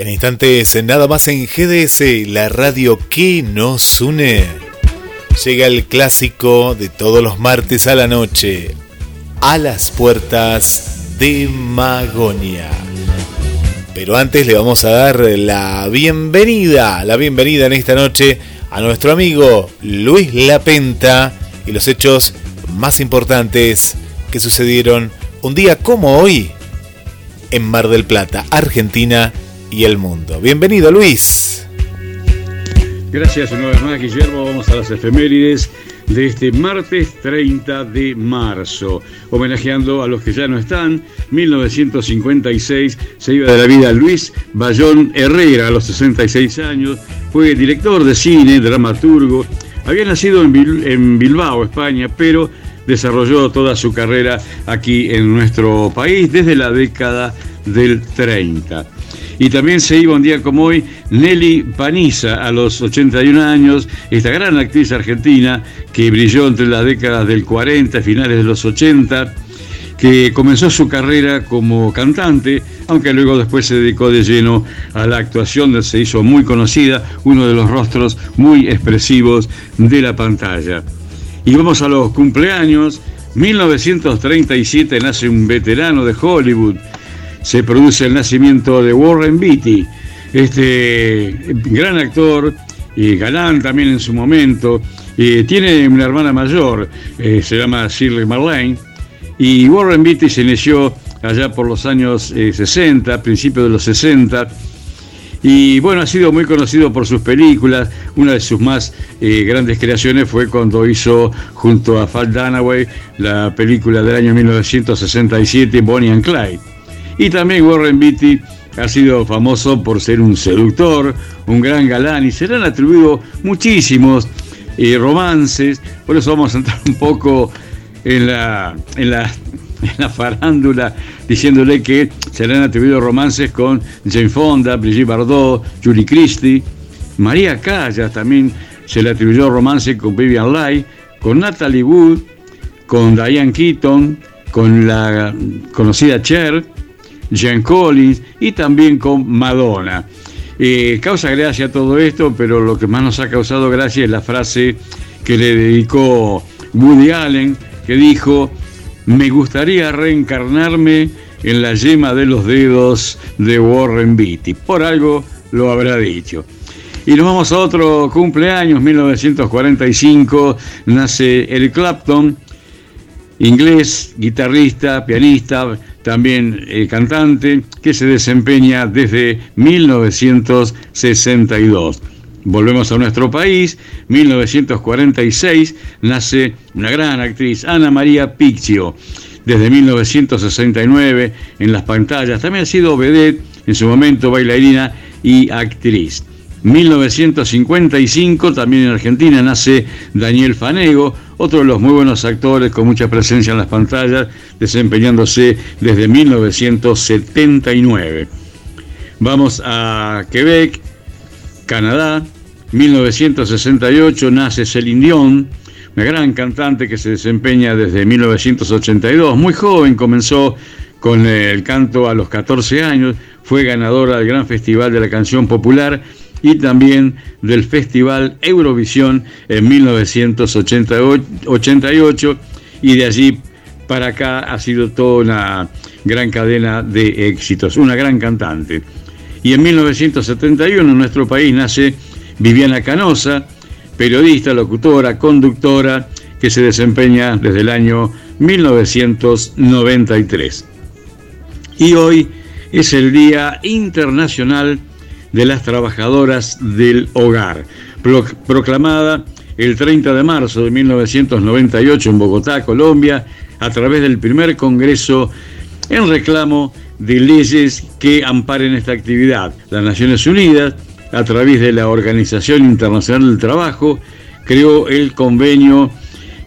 En instantes, nada más en GDS, la radio que nos une. Llega el clásico de todos los martes a la noche, a las puertas de Magonia. Pero antes le vamos a dar la bienvenida, la bienvenida en esta noche a nuestro amigo Luis Lapenta y los hechos más importantes que sucedieron un día como hoy en Mar del Plata, Argentina y el mundo. Bienvenido Luis. Gracias una vez más, Guillermo. Vamos a las efemérides de este martes 30 de marzo, homenajeando a los que ya no están. 1956 se iba de la vida Luis Bayón Herrera a los 66 años. Fue director de cine, dramaturgo. Había nacido en, Bil- en Bilbao, España, pero desarrolló toda su carrera aquí en nuestro país desde la década del 30. Y también se iba un día como hoy Nelly Paniza a los 81 años, esta gran actriz argentina que brilló entre las décadas del 40 y finales de los 80, que comenzó su carrera como cantante, aunque luego después se dedicó de lleno a la actuación, se hizo muy conocida, uno de los rostros muy expresivos de la pantalla. Y vamos a los cumpleaños. 1937 nace un veterano de Hollywood. Se produce el nacimiento de Warren Beatty, este gran actor y galán también en su momento. Tiene una hermana mayor, eh, se llama Shirley Marlene. Y Warren Beatty se inició allá por los años eh, 60, principios de los 60. Y bueno, ha sido muy conocido por sus películas. Una de sus más eh, grandes creaciones fue cuando hizo junto a Fat Dunaway la película del año 1967, Bonnie and Clyde. Y también Warren Beatty ha sido famoso por ser un seductor, un gran galán y se le han atribuido muchísimos eh, romances. Por eso vamos a entrar un poco en la, en la, farándula diciéndole que se le han atribuido romances con Jane Fonda, Brigitte Bardot, Julie Christie, María Callas también se le atribuyó romance con Vivian Leigh, con Natalie Wood, con Diane Keaton, con la conocida Cher, Jean Collins y también con Madonna. Eh, causa gracia todo esto, pero lo que más nos ha causado gracia es la frase que le dedicó Woody Allen, que dijo, me gustaría reencarnarme en la yema de los dedos de Warren Beatty. Por algo lo habrá dicho. Y nos vamos a otro cumpleaños, 1945, nace Eric Clapton, inglés, guitarrista, pianista, también eh, cantante, que se desempeña desde 1962. Volvemos a nuestro país, 1946 nace una gran actriz, Ana María Picchio. Desde 1969 en las pantallas, también ha sido vedette, en su momento bailarina y actriz. 1955, también en Argentina, nace Daniel Fanego, otro de los muy buenos actores con mucha presencia en las pantallas, desempeñándose desde 1979. Vamos a Quebec, Canadá. 1968 nace Celine Dion, una gran cantante que se desempeña desde 1982. Muy joven comenzó con el canto a los 14 años, fue ganadora del Gran Festival de la Canción Popular y también del Festival Eurovisión en 1988 y de allí para acá ha sido toda una gran cadena de éxitos, una gran cantante. Y en 1971 en nuestro país nace Viviana Canosa, periodista, locutora, conductora, que se desempeña desde el año 1993. Y hoy es el Día Internacional de las Trabajadoras del Hogar, pro- proclamada el 30 de marzo de 1998 en Bogotá, Colombia, a través del primer Congreso en reclamo de leyes que amparen esta actividad. Las Naciones Unidas, a través de la Organización Internacional del Trabajo, creó el convenio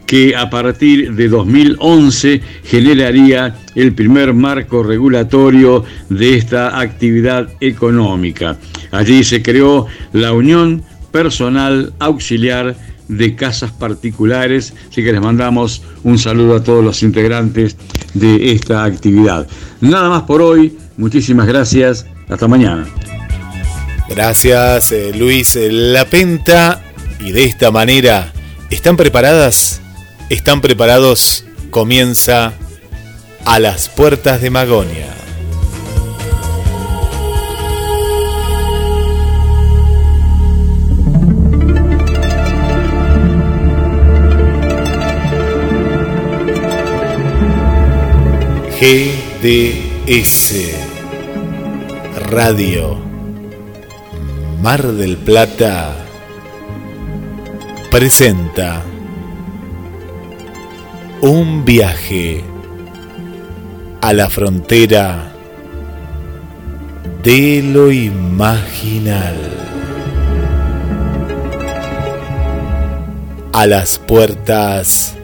que a partir de 2011 generaría el primer marco regulatorio de esta actividad económica. Allí se creó la Unión Personal Auxiliar de Casas Particulares, así que les mandamos un saludo a todos los integrantes de esta actividad. Nada más por hoy, muchísimas gracias, hasta mañana. Gracias eh, Luis La Penta y de esta manera, ¿están preparadas? ¿Están preparados? Comienza a las puertas de Magonia. GDS Radio Mar del Plata presenta un viaje a la frontera de lo imaginal. A las puertas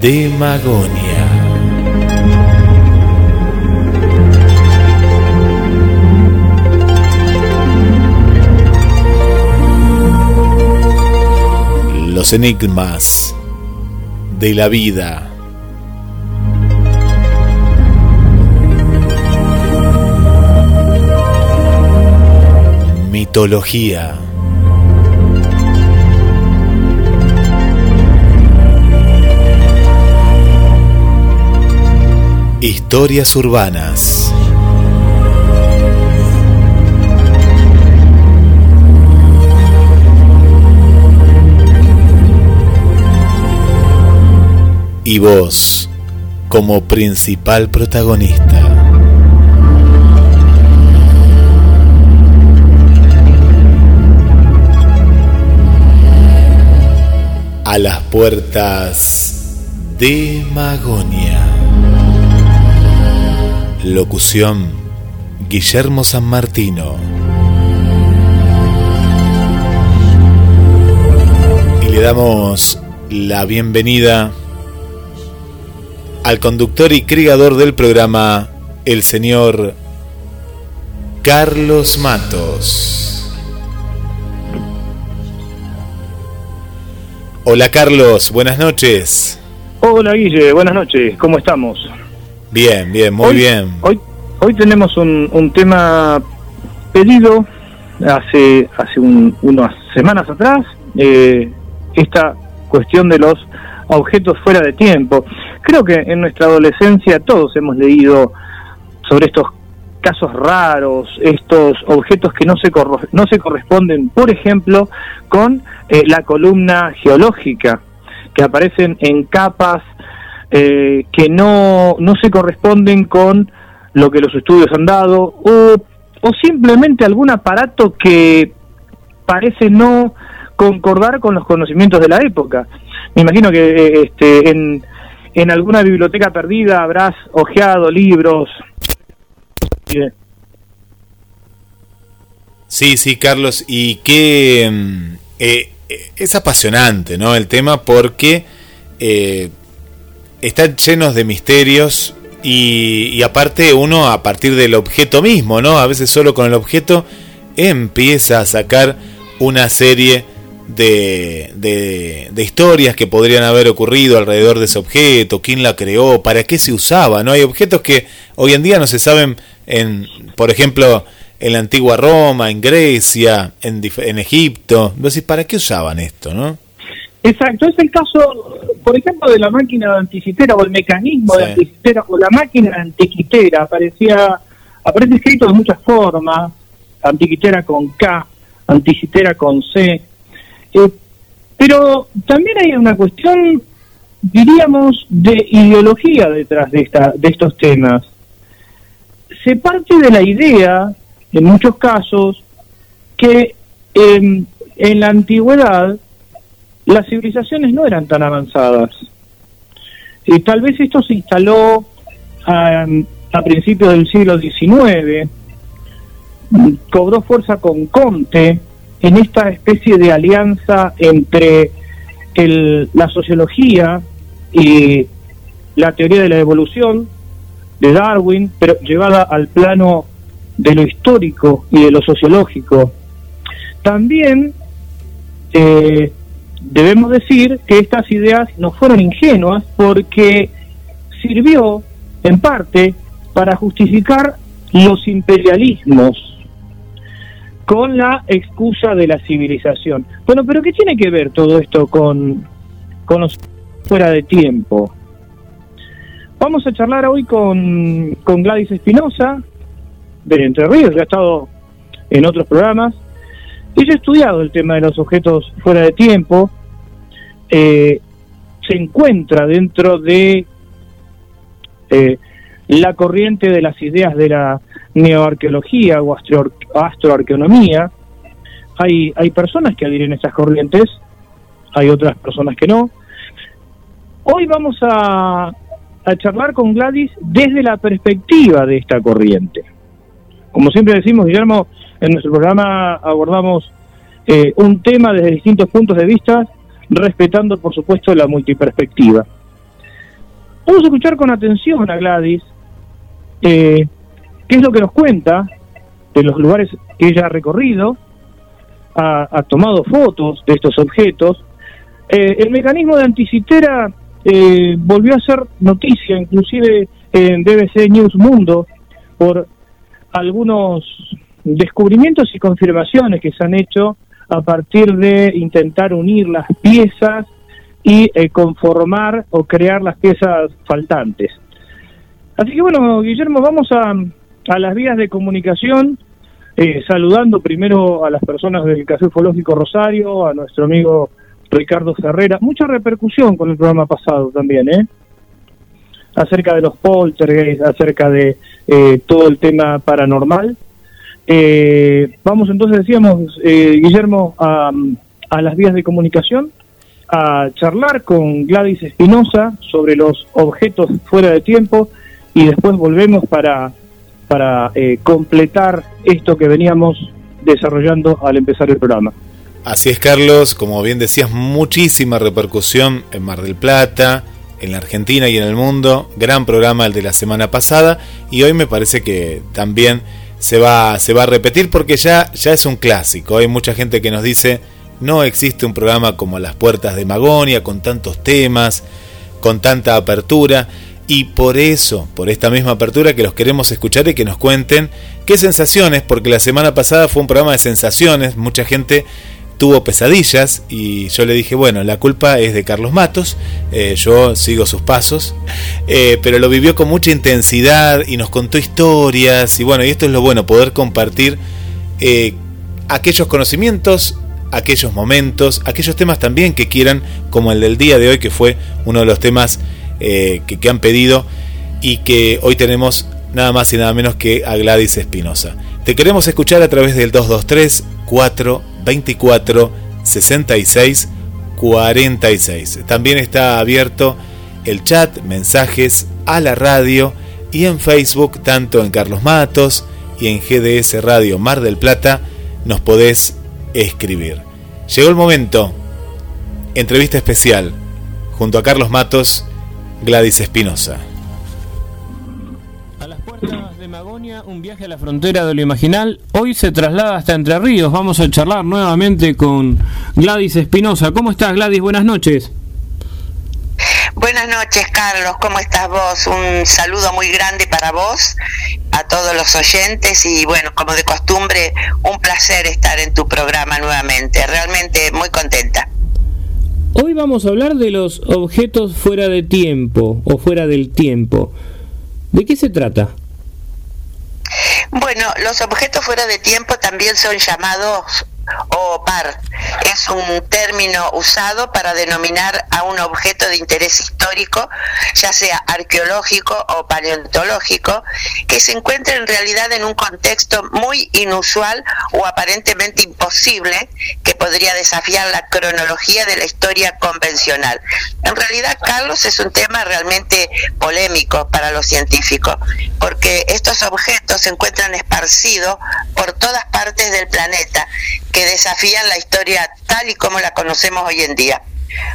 de Magonia. Los enigmas de la vida. Mitología. Historias urbanas. Y vos como principal protagonista. A las puertas de Magonia. Locución Guillermo San Martino. Y le damos la bienvenida al conductor y criador del programa, el señor Carlos Matos. Hola Carlos, buenas noches. Hola Guille, buenas noches, ¿cómo estamos? Bien, bien, muy bien. Hoy, hoy tenemos un, tema pedido hace, hace unas semanas atrás, eh, esta cuestión de los objetos fuera de tiempo. Creo que en nuestra adolescencia todos hemos leído sobre estos casos raros, estos objetos que no se, no se corresponden, por ejemplo, con eh, la columna geológica, que aparecen en capas eh, que no, no se corresponden con lo que los estudios han dado, o, o simplemente algún aparato que parece no concordar con los conocimientos de la época. Me imagino que eh, este, en, en alguna biblioteca perdida habrás hojeado libros. Sí, sí, Carlos, y que mm, eh, es apasionante, ¿no? El tema porque eh, están llenos de misterios y, y, aparte uno a partir del objeto mismo, ¿no? A veces solo con el objeto empieza a sacar una serie de, de, historias que podrían haber ocurrido alrededor de ese objeto, quién la creó, para qué se usaba, ¿no? Hay objetos que hoy en día no se saben, en, por ejemplo, en la antigua Roma, en Grecia, en, en Egipto. Entonces, ¿para qué usaban esto, no? Exacto, es el caso, por ejemplo, de la máquina de anticitera o el mecanismo de anticitera o la máquina antiquitera. Aparecía, aparece escrito de muchas formas, antiquitera con K, anticitera con C, eh, pero también hay una cuestión, diríamos, de ideología detrás de, esta, de estos temas. Se parte de la idea, en muchos casos, que en la antigüedad las civilizaciones no eran tan avanzadas. Y tal vez esto se instaló a, a principios del siglo XIX, cobró fuerza con Comte en esta especie de alianza entre el, la sociología y la teoría de la evolución de Darwin, pero llevada al plano de lo histórico y de lo sociológico. También eh, debemos decir que estas ideas no fueron ingenuas porque sirvió en parte para justificar los imperialismos con la excusa de la civilización. Bueno, pero ¿qué tiene que ver todo esto con, con los fuera de tiempo? Vamos a charlar hoy con, con Gladys Espinosa, de Entre Ríos, que ha estado en otros programas. Ella ha estudiado el tema de los objetos fuera de tiempo, eh, se encuentra dentro de eh, la corriente de las ideas de la neoarqueología o astro, astroarqueonomía. Hay, hay personas que adhieren a esas corrientes, hay otras personas que no. Hoy vamos a, a charlar con Gladys desde la perspectiva de esta corriente. Como siempre decimos, Guillermo, en nuestro programa abordamos eh, un tema desde distintos puntos de vista, respetando, por supuesto, la multiperspectiva. Vamos a escuchar con atención a Gladys eh, qué es lo que nos cuenta de los lugares que ella ha recorrido, ha, tomado fotos de estos objetos. Eh, el mecanismo de Anticitera eh, volvió a ser noticia, inclusive en BBC News Mundo, por algunos descubrimientos y confirmaciones que se han hecho a partir de intentar unir las piezas y eh, conformar o crear las piezas faltantes. Así que bueno, Guillermo, vamos a, a las vías de comunicación, eh, saludando primero a las personas del Café Ufológico Rosario, a nuestro amigo Ricardo Ferrera. Mucha repercusión con el programa pasado también, ¿eh? Acerca de los poltergeists, acerca de eh, todo el tema paranormal. Eh, vamos entonces, decíamos, eh, Guillermo, a, a las vías de comunicación, a charlar con Gladys Espinosa sobre los objetos fuera de tiempo y después volvemos para, para eh, completar esto que veníamos desarrollando al empezar el programa. Así es, Carlos, como bien decías, muchísima repercusión en Mar del Plata, en la Argentina y en el mundo. Gran programa el de la semana pasada y hoy me parece que también se va, se va a repetir porque ya, ya es un clásico. Hay mucha gente que nos dice no existe un programa como Las Puertas de Magonia con tantos temas, con tanta apertura. Y por eso, por esta misma apertura que los queremos escuchar y que nos cuenten qué sensaciones, porque la semana pasada fue un programa de sensaciones, mucha gente tuvo pesadillas y yo le dije, bueno, la culpa es de Carlos Matos, eh, yo sigo sus pasos, eh, pero lo vivió con mucha intensidad y nos contó historias y bueno, y esto es lo bueno, poder compartir eh, aquellos conocimientos, aquellos momentos, aquellos temas también que quieran, como el del día de hoy, que fue uno de los temas que, que han pedido y que hoy tenemos nada más y nada menos que a Gladys Espinosa. Te queremos escuchar a través del 223 424 66 46. También está abierto el chat, mensajes a la radio y en Facebook, tanto en Carlos Matos y en GDS Radio Mar del Plata, nos podés escribir. Llegó el momento, entrevista especial, junto a Carlos Matos, Gladys Espinosa. Magonia, un viaje a la frontera de lo imaginal. Hoy se traslada hasta Entre Ríos. Vamos a charlar nuevamente con Gladys Espinosa. ¿Cómo estás, Gladys? Buenas noches. Buenas noches, Carlos. ¿Cómo estás vos? Un saludo muy grande para vos, a todos los oyentes y bueno, como de costumbre, un placer estar en tu programa nuevamente. Realmente muy contenta. Hoy vamos a hablar de los objetos fuera de tiempo o fuera del tiempo. ¿De qué se trata? Bueno, los objetos fuera de tiempo también son llamados o par. Es un término usado para denominar a un objeto de interés histórico, ya sea arqueológico o paleontológico, que se encuentra en realidad en un contexto muy inusual o aparentemente imposible que podría desafiar la cronología de la historia convencional. En realidad, Carlos, es un tema realmente polémico para los científicos, porque estos objetos se encuentran esparcidos por todas partes del planeta desafían la historia tal y como la conocemos hoy en día.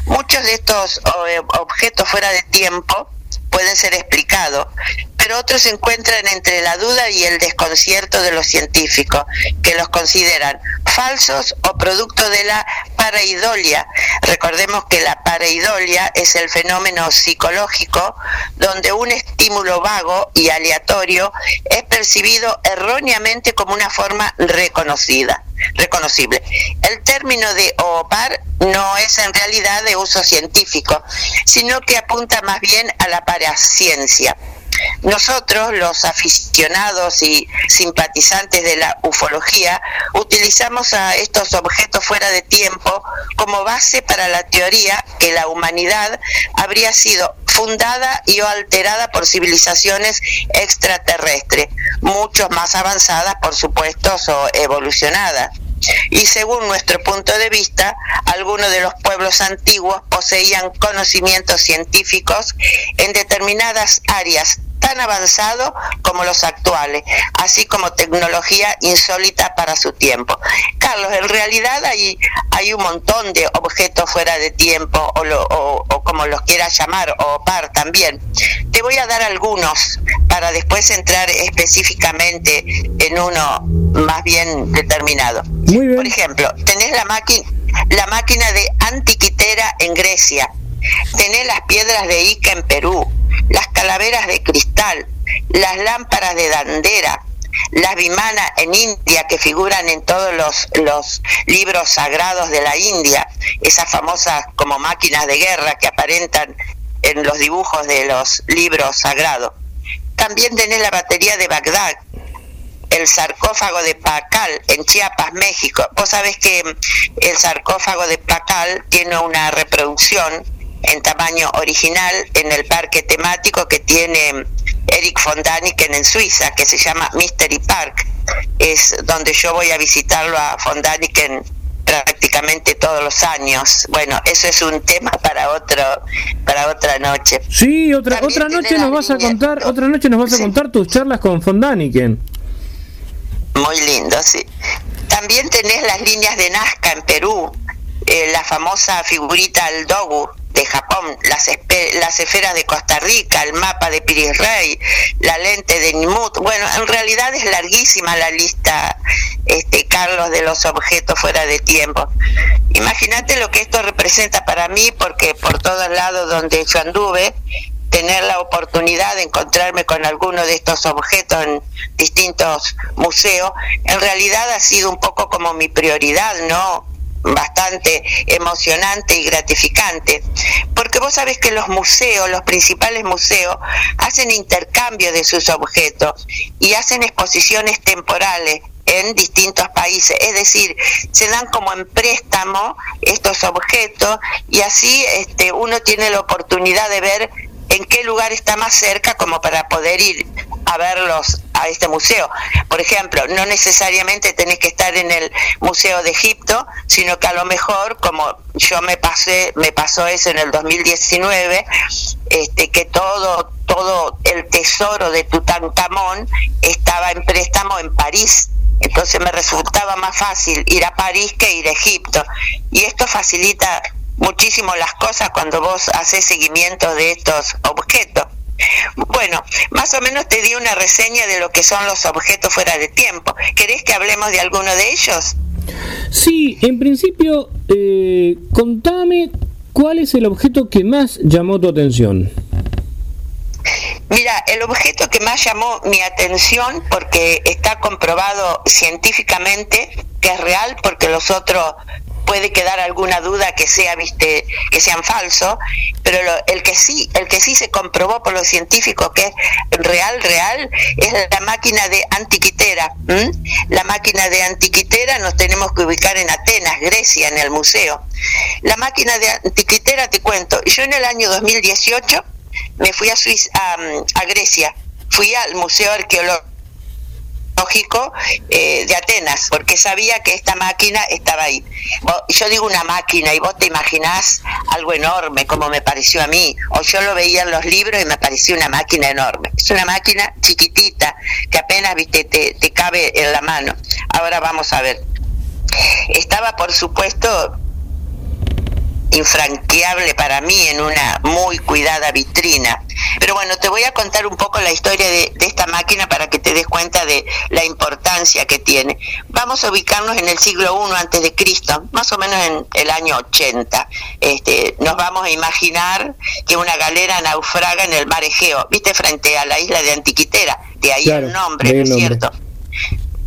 Muchos de estos eh, objetos fuera de tiempo pueden ser explicados, pero otros se encuentran entre la duda y el desconcierto de los científicos, que los consideran falsos o producto de la pareidolia. Recordemos que la pareidolia es el fenómeno psicológico donde un estímulo vago y aleatorio es percibido erróneamente como una forma reconocida reconocible. El término de OPAR no es en realidad de uso científico, sino que apunta más bien a la paraciencia. Nosotros, los aficionados y simpatizantes de la ufología, utilizamos a estos objetos fuera de tiempo como base para la teoría que la humanidad habría sido fundada y o alterada por civilizaciones extraterrestres, mucho más avanzadas, por supuesto, o evolucionadas y según nuestro punto de vista, algunos de los pueblos antiguos poseían conocimientos científicos en determinadas áreas tan avanzado como los actuales, así como tecnología insólita para su tiempo. Carlos, en realidad hay, hay un montón de objetos fuera de tiempo, o, o como los quieras llamar, o par también. Te voy a dar algunos para después entrar específicamente en uno más bien determinado. Por ejemplo, tenés la máquina la máquina de antiquitera en Grecia, tenés las piedras de Ica en Perú, las calaveras de cristal, las lámparas de dandera, las vimanas en India que figuran en todos los, los libros sagrados de la India, esas famosas como máquinas de guerra que aparentan en los dibujos de los libros sagrados. También tenés la batería de Bagdad, el sarcófago de Pacal en Chiapas, México. Vos sabés que el sarcófago de Pacal tiene una reproducción en tamaño original en el parque temático que tiene Eric von Daniken en Suiza, que se llama Mystery Park. Es donde yo voy a visitarlo a von Daniken prácticamente todos los años. Bueno, eso es un tema para otro para otra noche. Sí, otra otra noche nos vas a contar, otra noche nos vas a contar tus charlas con von Daniken. Muy lindo, sí. También tenés las líneas de Nazca en Perú, eh, la famosa figurita al Dogu de Japón, las, las esferas de Costa Rica, el mapa de Piris Rey, la lente de Nimut. Bueno, en realidad es larguísima la lista, este Carlos, de los objetos fuera de tiempo. Imagínate lo que esto representa para mí, porque por todos lados donde yo anduve, tener la oportunidad de encontrarme con alguno de estos objetos en distintos museos, en realidad ha sido un poco como mi prioridad, ¿no? Bastante emocionante y gratificante, porque vos sabés que los museos, los principales museos, hacen intercambio de sus objetos y hacen exposiciones temporales en distintos países, es decir, se dan como en préstamo estos objetos y así este, uno tiene la oportunidad de ver en qué lugar está más cerca como para poder ir verlos a este museo. Por ejemplo, no necesariamente tenés que estar en el Museo de Egipto, sino que a lo mejor, como yo me pasé, me pasó eso en el 2019, este, que todo, todo el tesoro de Tutankamón estaba en préstamo en París. Entonces me resultaba más fácil ir a París que ir a Egipto. Y esto facilita muchísimo las cosas cuando vos haces seguimiento de estos objetos. Bueno, más o menos te di una reseña de lo que son los objetos fuera de tiempo. ¿Querés que hablemos de alguno de ellos? Sí, en principio, eh, contame cuál es el objeto que más llamó tu atención. Mira, el objeto que más llamó mi atención, porque está comprobado científicamente que es real, porque los otros puede quedar alguna duda que sea, viste, que sean falsos, pero el que sí, el que sí se comprobó por los científicos que es real, real, es la máquina de antiquitera. La máquina de antiquitera nos tenemos que ubicar en Atenas, Grecia, en el museo. La máquina de antiquitera, te cuento, yo en el año 2018 me fui a, Suiza, a Grecia, fui al Museo Arqueológico lógico eh, de Atenas, porque sabía que esta máquina estaba ahí. Yo digo una máquina y vos te imaginás algo enorme, como me pareció a mí, o yo lo veía en los libros y me pareció una máquina enorme. Es una máquina chiquitita que apenas viste te, te cabe en la mano. Ahora vamos a ver. Estaba, por supuesto, infranqueable para mí en una muy cuidada vitrina. Pero bueno, te voy a contar un poco la historia de, esta máquina para que te des cuenta de la importancia que tiene. Vamos a ubicarnos en el siglo I antes de Cristo, más o menos en el año 80. Este, nos vamos a imaginar que una galera naufraga en el mar Egeo, viste, frente a la isla de Antiquitera, de ahí el nombre, ¿no es cierto?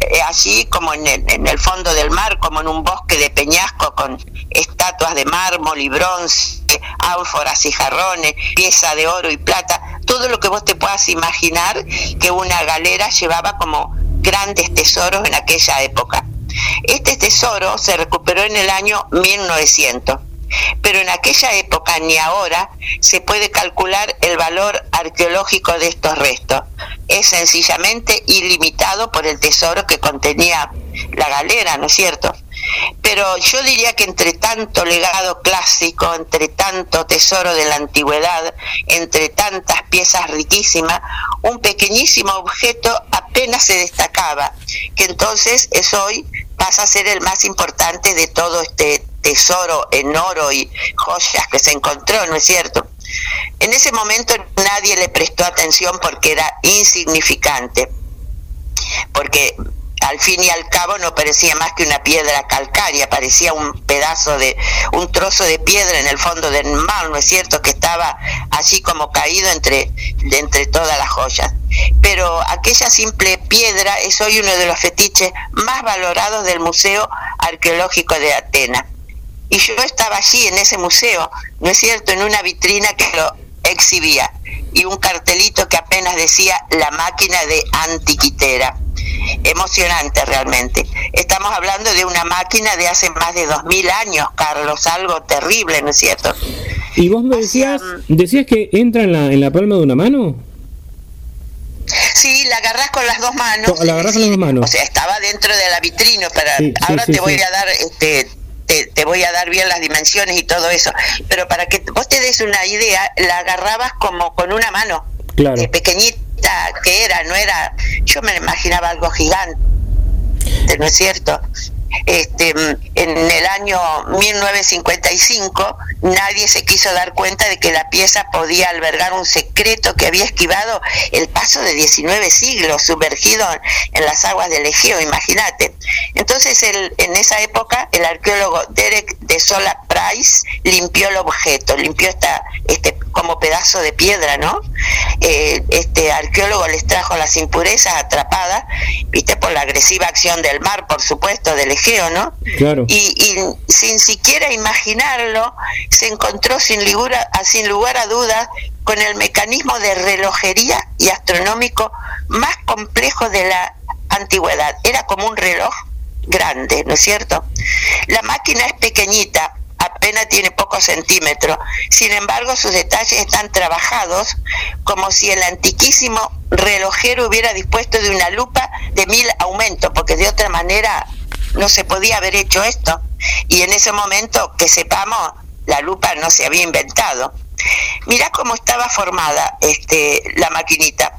Eh, así como en el, en el, fondo del mar, como en un bosque de peñasco con estatuas de mármol y bronce, ánforas y jarrones, pieza de oro y plata, todo lo que vos te puedas imaginar que una galera llevaba como grandes tesoros en aquella época. Este tesoro se recuperó en el año 1900 pero en aquella época ni ahora se puede calcular el valor arqueológico de estos restos. Es sencillamente ilimitado por el tesoro que contenía la galera, ¿no es cierto? Pero yo diría que entre tanto legado clásico, entre tanto tesoro de la antigüedad, entre tantas piezas riquísimas, un pequeñísimo objeto apenas se destacaba, que entonces es hoy pasa a ser el más importante de todo este tesoro en oro y joyas que se encontró, ¿no es cierto? En ese momento nadie le prestó atención porque era insignificante, porque al fin y al cabo no parecía más que una piedra calcárea, parecía un pedazo de, un trozo de piedra en el fondo del mar, ¿no es cierto? Que estaba así como caído entre, entre todas las joyas. Pero aquella simple piedra es hoy uno de los fetiches más valorados del Museo Arqueológico de Atenas y yo estaba allí en ese museo, ¿no es cierto?, en una vitrina que lo exhibía y un cartelito que apenas decía la máquina de antiquitera. Emocionante realmente. Estamos hablando de una máquina de hace más de dos mil años, Carlos, algo terrible, ¿no es cierto? Y vos me decías, decías que entra en la, en la palma de una mano. Sí, la agarrás con las dos manos. La agarrás con las dos manos. O sea, estaba dentro de la vitrina, pero ahora te voy a dar este te, voy a dar bien las dimensiones y todo eso, pero para que vos te des una idea, la agarrabas como con una mano, claro. pequeñita que era, no era, yo me imaginaba algo gigante, ¿no es cierto? Este, en el año 1955 nadie se quiso dar cuenta de que la pieza podía albergar un secreto que había esquivado el paso de 19 siglos sumergido en las aguas del Egeo, imagínate. Entonces el, en esa época el arqueólogo Derek de Sola Price limpió el objeto, limpió esta, este como pedazo de piedra, ¿no? Eh, este arqueólogo les trajo las impurezas atrapadas, viste, por la agresiva acción del mar, por supuesto, del ¿no? Claro. Y, sin siquiera imaginarlo, se encontró sin lugar, a, sin lugar a dudas con el mecanismo de relojería y astronómico más complejo de la antigüedad. Era como un reloj grande, ¿no es cierto? La máquina es pequeñita, apenas tiene pocos centímetros. Sin embargo, sus detalles están trabajados como si el antiquísimo relojero hubiera dispuesto de una lupa de mil aumentos, porque de otra manera no se podía haber hecho esto. Y en ese momento, que sepamos, la lupa no se había inventado. Mirá cómo estaba formada este, la maquinita.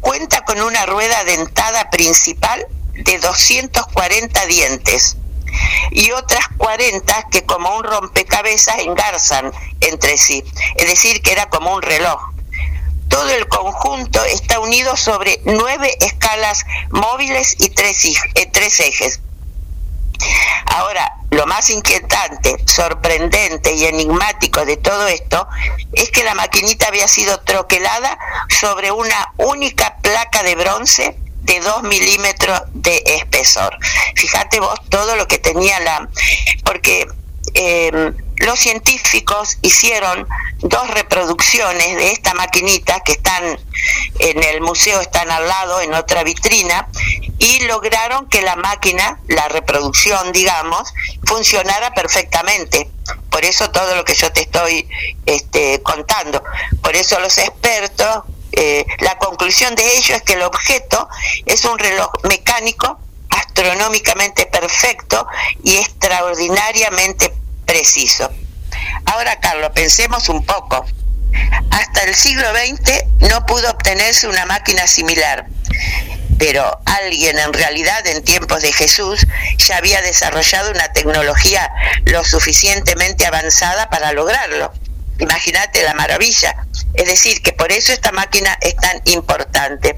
Cuenta con una rueda dentada principal de 240 dientes y otras 40 que como un rompecabezas engarzan entre sí, es decir, que era como un reloj. Todo el conjunto está unido sobre nueve escalas móviles y tres, eh, tres ejes. Ahora, lo más inquietante, sorprendente y enigmático de todo esto es que la maquinita había sido troquelada sobre una única placa de bronce de 2 milímetros de espesor. Fíjate vos todo lo que tenía la... porque eh, los científicos hicieron dos reproducciones de esta maquinita que están en el museo, están al lado en otra vitrina, y lograron que la máquina, la reproducción, digamos, funcionara perfectamente. Por eso todo lo que yo te estoy este, contando. Por eso los expertos, eh, la conclusión de ello es que el objeto es un reloj mecánico astronómicamente perfecto y extraordinariamente preciso. Ahora, Carlos, pensemos un poco. Hasta el siglo XX no pudo obtenerse una máquina similar, pero alguien en realidad en tiempos de Jesús ya había desarrollado una tecnología lo suficientemente avanzada para lograrlo. Imagínate la maravilla. Es decir, que por eso esta máquina es tan importante.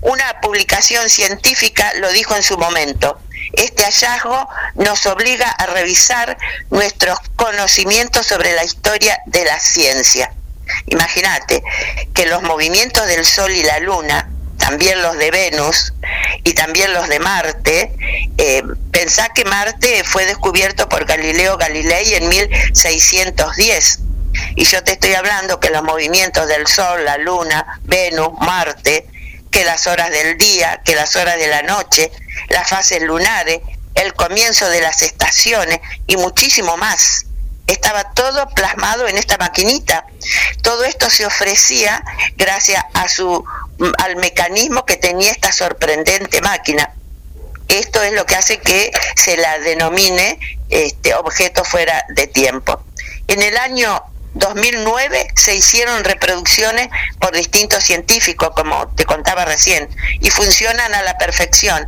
Una publicación científica lo dijo en su momento. Este hallazgo nos obliga a revisar nuestros conocimientos sobre la historia de la ciencia. Imagínate que los movimientos del Sol y la Luna, también los de Venus y también los de Marte, eh, pensá que Marte fue descubierto por Galileo Galilei en 1610. Y yo te estoy hablando que los movimientos del Sol, la Luna, Venus, Marte, que las horas del día, que las horas de la noche, las fases lunares, el comienzo de las estaciones y muchísimo más. Estaba todo plasmado en esta maquinita. Todo esto se ofrecía gracias a su al mecanismo que tenía esta sorprendente máquina. Esto es lo que hace que se la denomine este objeto fuera de tiempo. En el año 2009 se hicieron reproducciones por distintos científicos, como te contaba recién, y funcionan a la perfección.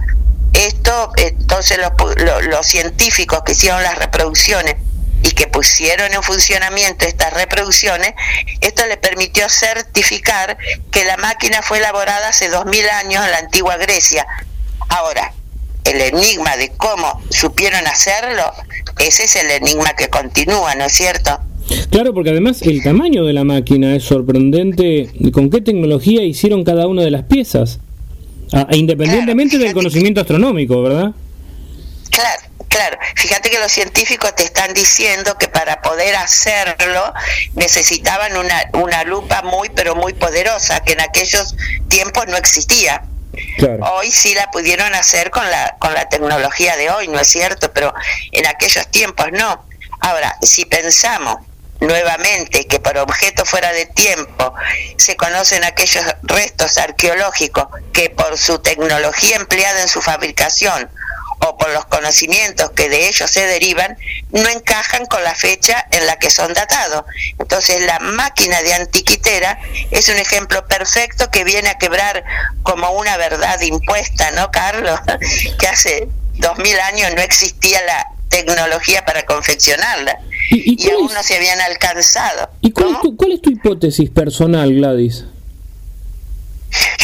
Esto, entonces los, los, científicos que hicieron las reproducciones y que pusieron en funcionamiento estas reproducciones, esto le permitió certificar que la máquina fue elaborada hace 2000 años en la antigua Grecia. Ahora, el enigma de cómo supieron hacerlo, ese es el enigma que continúa, ¿no es cierto? Claro, porque además el tamaño de la máquina es sorprendente. ¿Con qué tecnología hicieron cada una de las piezas? Ah, independientemente del conocimiento astronómico, ¿verdad? Claro, claro. Fíjate que los científicos te están diciendo que para poder hacerlo necesitaban una, una lupa muy, pero muy poderosa, que en aquellos tiempos no existía. Hoy sí la pudieron hacer con la, con la tecnología de hoy, ¿no es cierto? Pero en aquellos tiempos no. Ahora, si pensamos nuevamente que por objeto fuera de tiempo se conocen aquellos restos arqueológicos que por su tecnología empleada en su fabricación o por los conocimientos que de ellos se derivan, no encajan con la fecha en la que son datados. Entonces la máquina de antiquitera es un ejemplo perfecto que viene a quebrar como una verdad impuesta, ¿no, Carlos? que hace dos mil años no existía la tecnología para confeccionarla y, aún no se habían alcanzado. ¿Y cuál, es tu, cuál es tu hipótesis personal, Gladys?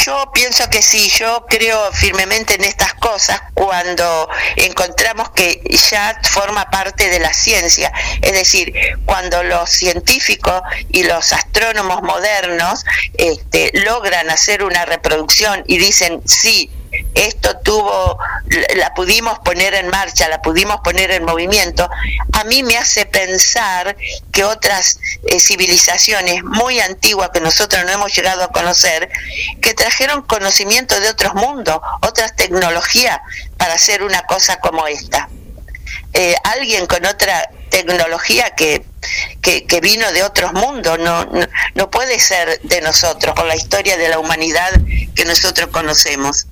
Yo pienso que sí, yo creo firmemente en estas cosas cuando encontramos que ya forma parte de la ciencia, es decir, cuando los científicos y los astrónomos modernos este, logran hacer una reproducción y dicen, sí, esto tuvo, la pudimos poner en marcha, la pudimos poner en movimiento, a mí me hace pensar que otras eh, civilizaciones muy antiguas que nosotros no hemos llegado a conocer, que trajeron conocimiento de otros mundos, otras tecnologías para hacer una cosa como esta. Eh, alguien con otra tecnología que, que, vino de otros mundos, no, no, no puede ser de nosotros, con la historia de la humanidad que nosotros conocemos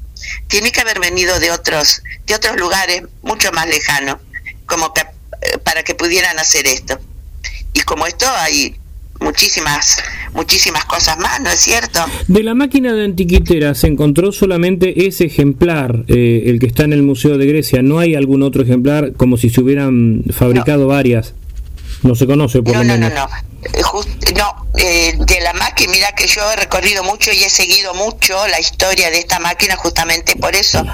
tiene que haber venido de otros, de otros lugares mucho más lejanos, como que, eh, para que pudieran hacer esto. Y como esto hay muchísimas, muchísimas cosas más, ¿no es cierto? De la máquina de antiquitera se encontró solamente ese ejemplar, eh, el que está en el Museo de Grecia. ¿No hay algún otro ejemplar como si se hubieran fabricado varias? No se conoce por no, lo menos. No, no, no. No, eh, de la máquina, mira que yo he recorrido mucho y he seguido mucho la historia de esta máquina justamente por eso.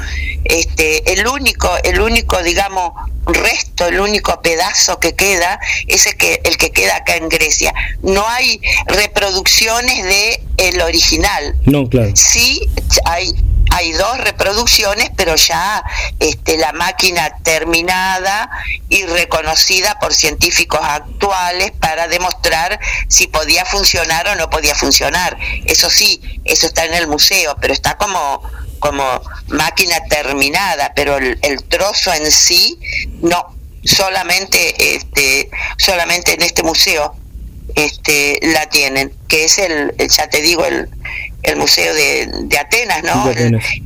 Este, el único, el único, digamos, resto, el único pedazo que queda es el que, el que queda acá en Grecia. No hay reproducciones de el original. No, claro. Sí hay hay dos reproducciones, pero ya este, la máquina terminada y reconocida por científicos actuales para demostrar si podía funcionar o no podía funcionar. Eso sí, eso está en el museo, pero está como como máquina terminada, pero el, el trozo en sí no, solamente este solamente en este museo este la tienen que es el, ya te digo el, el museo de, de Atenas no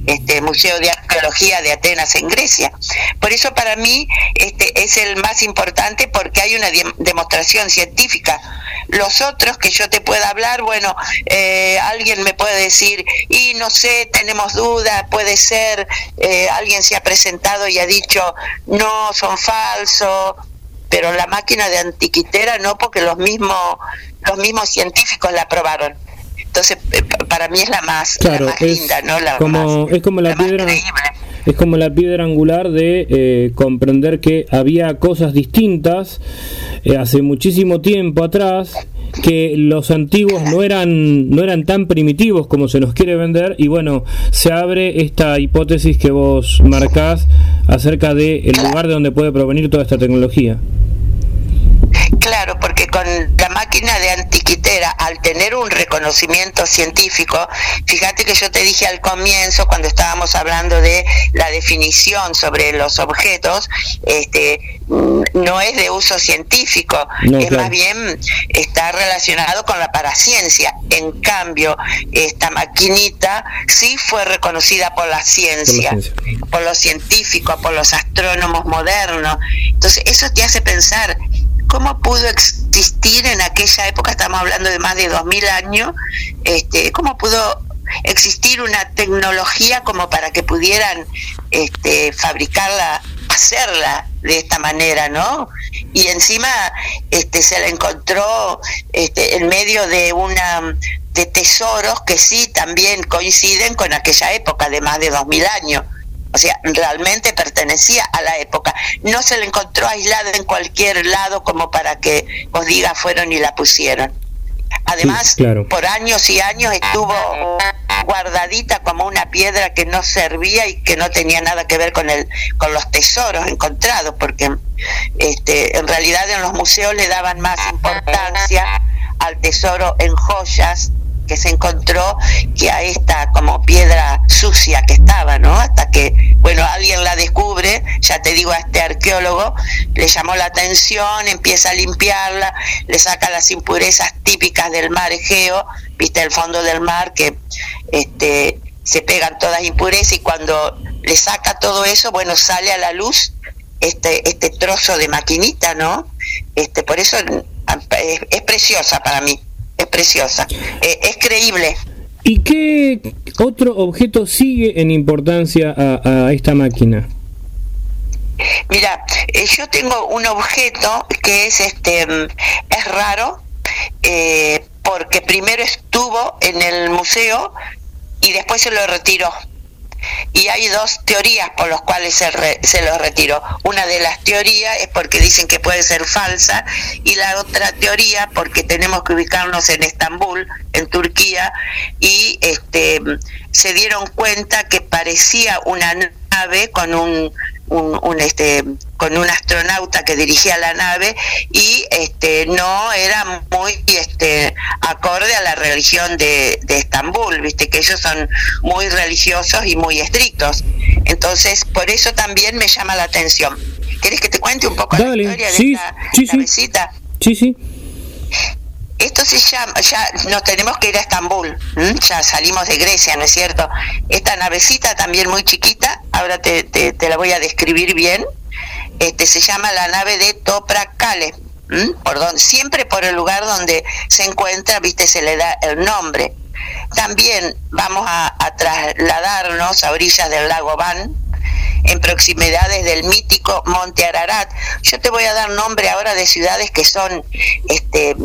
este museo de arqueología de Atenas en Grecia. Por eso para mí este es el más importante porque hay una demostración científica. Los otros que yo te pueda hablar bueno eh, alguien me puede decir y no sé tenemos dudas puede ser eh, alguien se ha presentado y ha dicho no son falsos pero la máquina de antiquitera no porque los mismos los mismos científicos la probaron entonces eh, para mí es la más, claro, linda no la como es como la, piedra es como la piedra angular de eh, comprender que había cosas distintas eh, hace muchísimo tiempo atrás que los antiguos no eran no eran tan primitivos como se nos quiere vender y bueno se abre esta hipótesis que vos marcás acerca de el lugar de donde puede provenir toda esta tecnología Claro, porque con la máquina de antiquitera, al tener un reconocimiento científico, fíjate que yo te dije al comienzo, cuando estábamos hablando de la definición sobre los objetos, este, mm, no es de uso científico, es más bien está relacionado con la paraciencia. En cambio, esta maquinita sí fue reconocida por la ciencia, por, la ciencia. por los científicos, por los astrónomos modernos. Entonces, eso te hace pensar cómo pudo existir en aquella época, estamos hablando de más de 2000 años, este, cómo pudo existir una tecnología como para que pudieran este, fabricarla, hacerla de esta manera, ¿no? Y encima este, se la encontró este, en medio de una de tesoros que sí también coinciden con aquella época de más de 2000 años o sea, realmente pertenecía a la época. No se la encontró aislada en cualquier lado como para que os diga fueron y la pusieron. Además, por años y años estuvo guardadita como una piedra que no servía y que no tenía nada que ver con el con los tesoros encontrados, porque este, en realidad en los museos le daban más importancia al tesoro en joyas que se encontró que a esta como piedra sucia que estaba, ¿no? Hasta que, bueno, alguien la descubre, ya te digo a este arqueólogo, le llamó la atención, empieza a limpiarla, le saca las impurezas típicas del mar Egeo, viste el fondo del mar que este se pegan todas impurezas y cuando le saca todo eso, bueno, sale a la luz este este trozo de maquinita, ¿no? Este por eso es preciosa para mí es preciosa, eh, es creíble. ¿Y qué otro objeto sigue en importancia a, esta máquina? Mira, eh, yo tengo un objeto que es este mm, es raro eh, porque primero estuvo en el museo y después se lo retiró y hay dos teorías por las cuales se, se lo retiró. Una de las teorías es porque dicen que puede ser falsa y la otra teoría porque tenemos que ubicarnos en Estambul, en Turquía, y este, se dieron cuenta que parecía una nave con un un, este con un astronauta que dirigía la nave y este no era muy este acorde a la religión de, de Estambul viste que ellos son muy religiosos y muy estrictos entonces por eso también me llama la atención ¿Quieres que te cuente un poco la historia de esta sí, navecita? Sí, sí. Esto se llama, ya nos tenemos que ir a Estambul, ya salimos de Grecia, ¿no es cierto? Esta navecita también muy chiquita, ahora te, te, la voy a describir bien, este se llama la nave de Toprakale, por siempre por el lugar donde se encuentra, viste, se le da el nombre. También vamos a, a trasladarnos a orillas del lago Van, en proximidades del mítico Monte Ararat. Yo te voy a dar nombre ahora de ciudades que son este,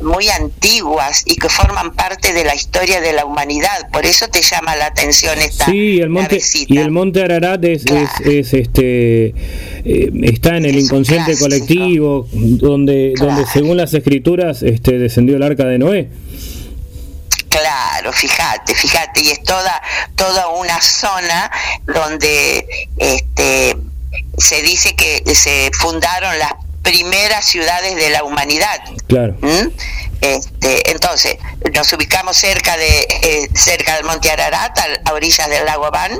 muy antiguas y que forman parte de la historia de la humanidad. Por eso te llama la atención esta sí, el monte, y el Monte Ararat es, es, este eh, está en el inconsciente colectivo donde donde según las escrituras este descendió el arca de Noé. Claro, fíjate, fíjate, y es toda, toda una zona donde este, se dice que se fundaron las primeras ciudades de la humanidad. Claro. ¿Mm? Este, entonces, nos ubicamos cerca de eh, cerca del Monte Ararat, a, orillas del lago Van,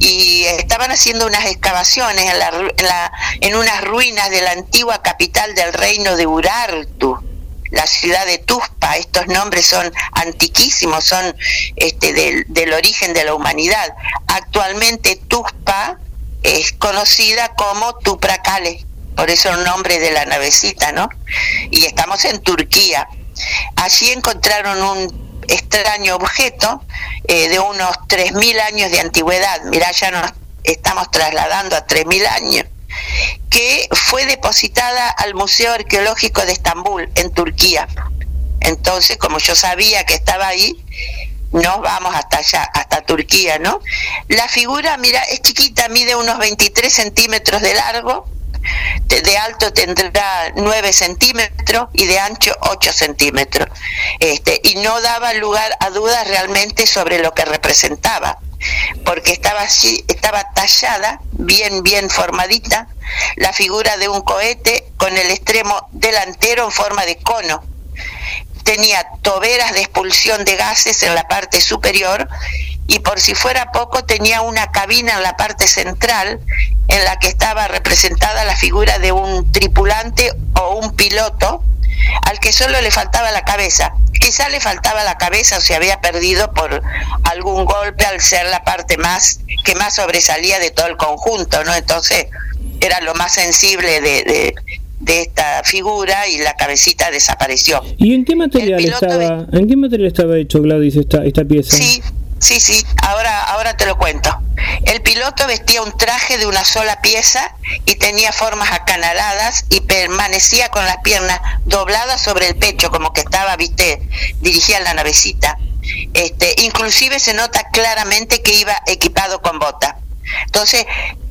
y estaban haciendo unas excavaciones en, la, en, la, en unas ruinas de la antigua capital del reino de Urartu la ciudad de Tuspa, estos nombres son antiquísimos, son este, del, del origen de la humanidad. Actualmente Tuspa es conocida como Tupracale, por eso el nombre de la navecita, ¿no? Y estamos en Turquía. Allí encontraron un extraño objeto eh, de unos 3.000 años de antigüedad. Mirá, ya nos estamos trasladando a 3.000 años que fue depositada al Museo Arqueológico de Estambul, en Turquía. Entonces, como yo sabía que estaba ahí, nos vamos hasta allá, hasta Turquía, ¿no? La figura, mira, es chiquita, mide unos 23 centímetros de largo, de, alto tendrá 9 centímetros y de ancho 8 centímetros. Este, y no daba lugar a dudas realmente sobre lo que representaba porque estaba así, estaba tallada, bien, bien formadita, la figura de un cohete con el extremo delantero en forma de cono. Tenía toberas de expulsión de gases en la parte superior y por si fuera poco tenía una cabina en la parte central en la que estaba representada la figura de un tripulante o un piloto al que solo le faltaba la cabeza. Quizá le faltaba la cabeza o se había perdido por algún golpe al ser la parte más que más sobresalía de todo el conjunto, ¿no? Entonces era lo más sensible de, de, esta figura y la cabecita desapareció. ¿Y en qué material estaba, en qué material estaba hecho Gladys esta, esta pieza? Sí, Sí, sí, ahora, ahora te lo cuento. El piloto vestía un traje de una sola pieza y tenía formas acanaladas y permanecía con las piernas dobladas sobre el pecho, como que estaba, viste, dirigía la navecita. Este, inclusive se nota claramente que iba equipado con bota. Entonces,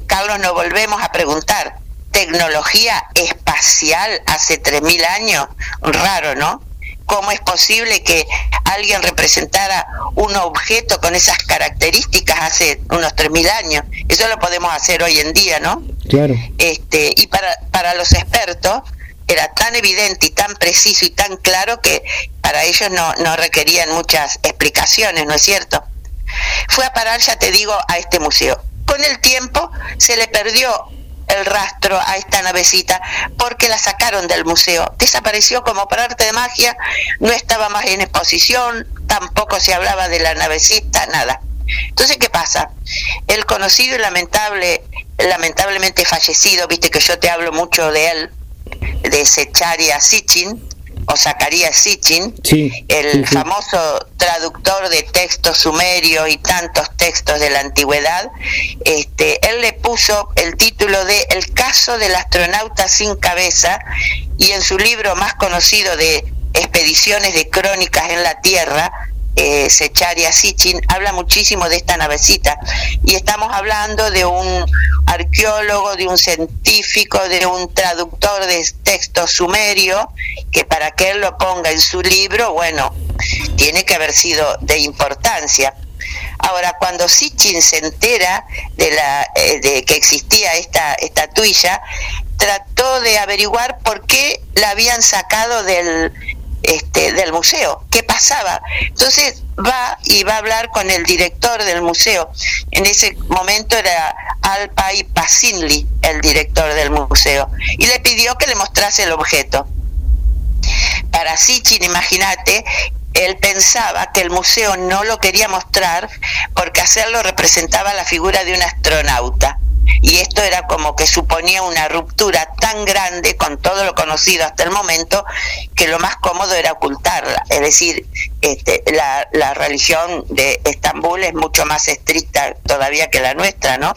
Carlos, nos volvemos a preguntar, ¿tecnología espacial hace 3.000 años? Raro, ¿no? ¿Cómo es posible que alguien representara un objeto con esas características hace unos 3.000 años? Eso lo podemos hacer hoy en día, ¿no? Claro. Este, y para, para los expertos era tan evidente y tan preciso y tan claro que para ellos no, no requerían muchas explicaciones, ¿no es cierto? Fue a parar, ya te digo, a este museo. Con el tiempo se le perdió el rastro a esta navecita porque la sacaron del museo. Desapareció como por arte de magia, no estaba más en exposición, tampoco se hablaba de la navecita, nada. Entonces, ¿qué pasa? El conocido y lamentable, lamentablemente fallecido, viste que yo te hablo mucho de él, de Secharia Sitchin, o Zacarías Sitchin, el famoso traductor de textos sumerios y tantos textos de la antigüedad, este, él le puso el título de El caso del astronauta sin cabeza y en su libro más conocido de Expediciones de Crónicas en la Tierra, eh, Secharia Sitchin, habla muchísimo de esta navecita. Y estamos hablando de un arqueólogo, de un científico, de un traductor de textos sumerio, que para que él lo ponga en su libro, bueno, tiene que haber sido de importancia. Ahora, cuando Sitchin se entera de, la, eh, de que existía esta estatuilla, trató de averiguar por qué la habían sacado del, este, del museo, qué pasaba. Entonces va y va a hablar con el director del museo. En ese momento era Alpay Pasinli, el director del museo, y le pidió que le mostrase el objeto. Para Sitchin, imagínate, él pensaba que el museo no lo quería mostrar porque hacerlo representaba la figura de un astronauta y esto era como que suponía una ruptura tan grande con todo lo conocido hasta el momento que lo más cómodo era ocultarla. Es decir, este, la, la religión de Estambul es mucho más estricta todavía que la nuestra, ¿no?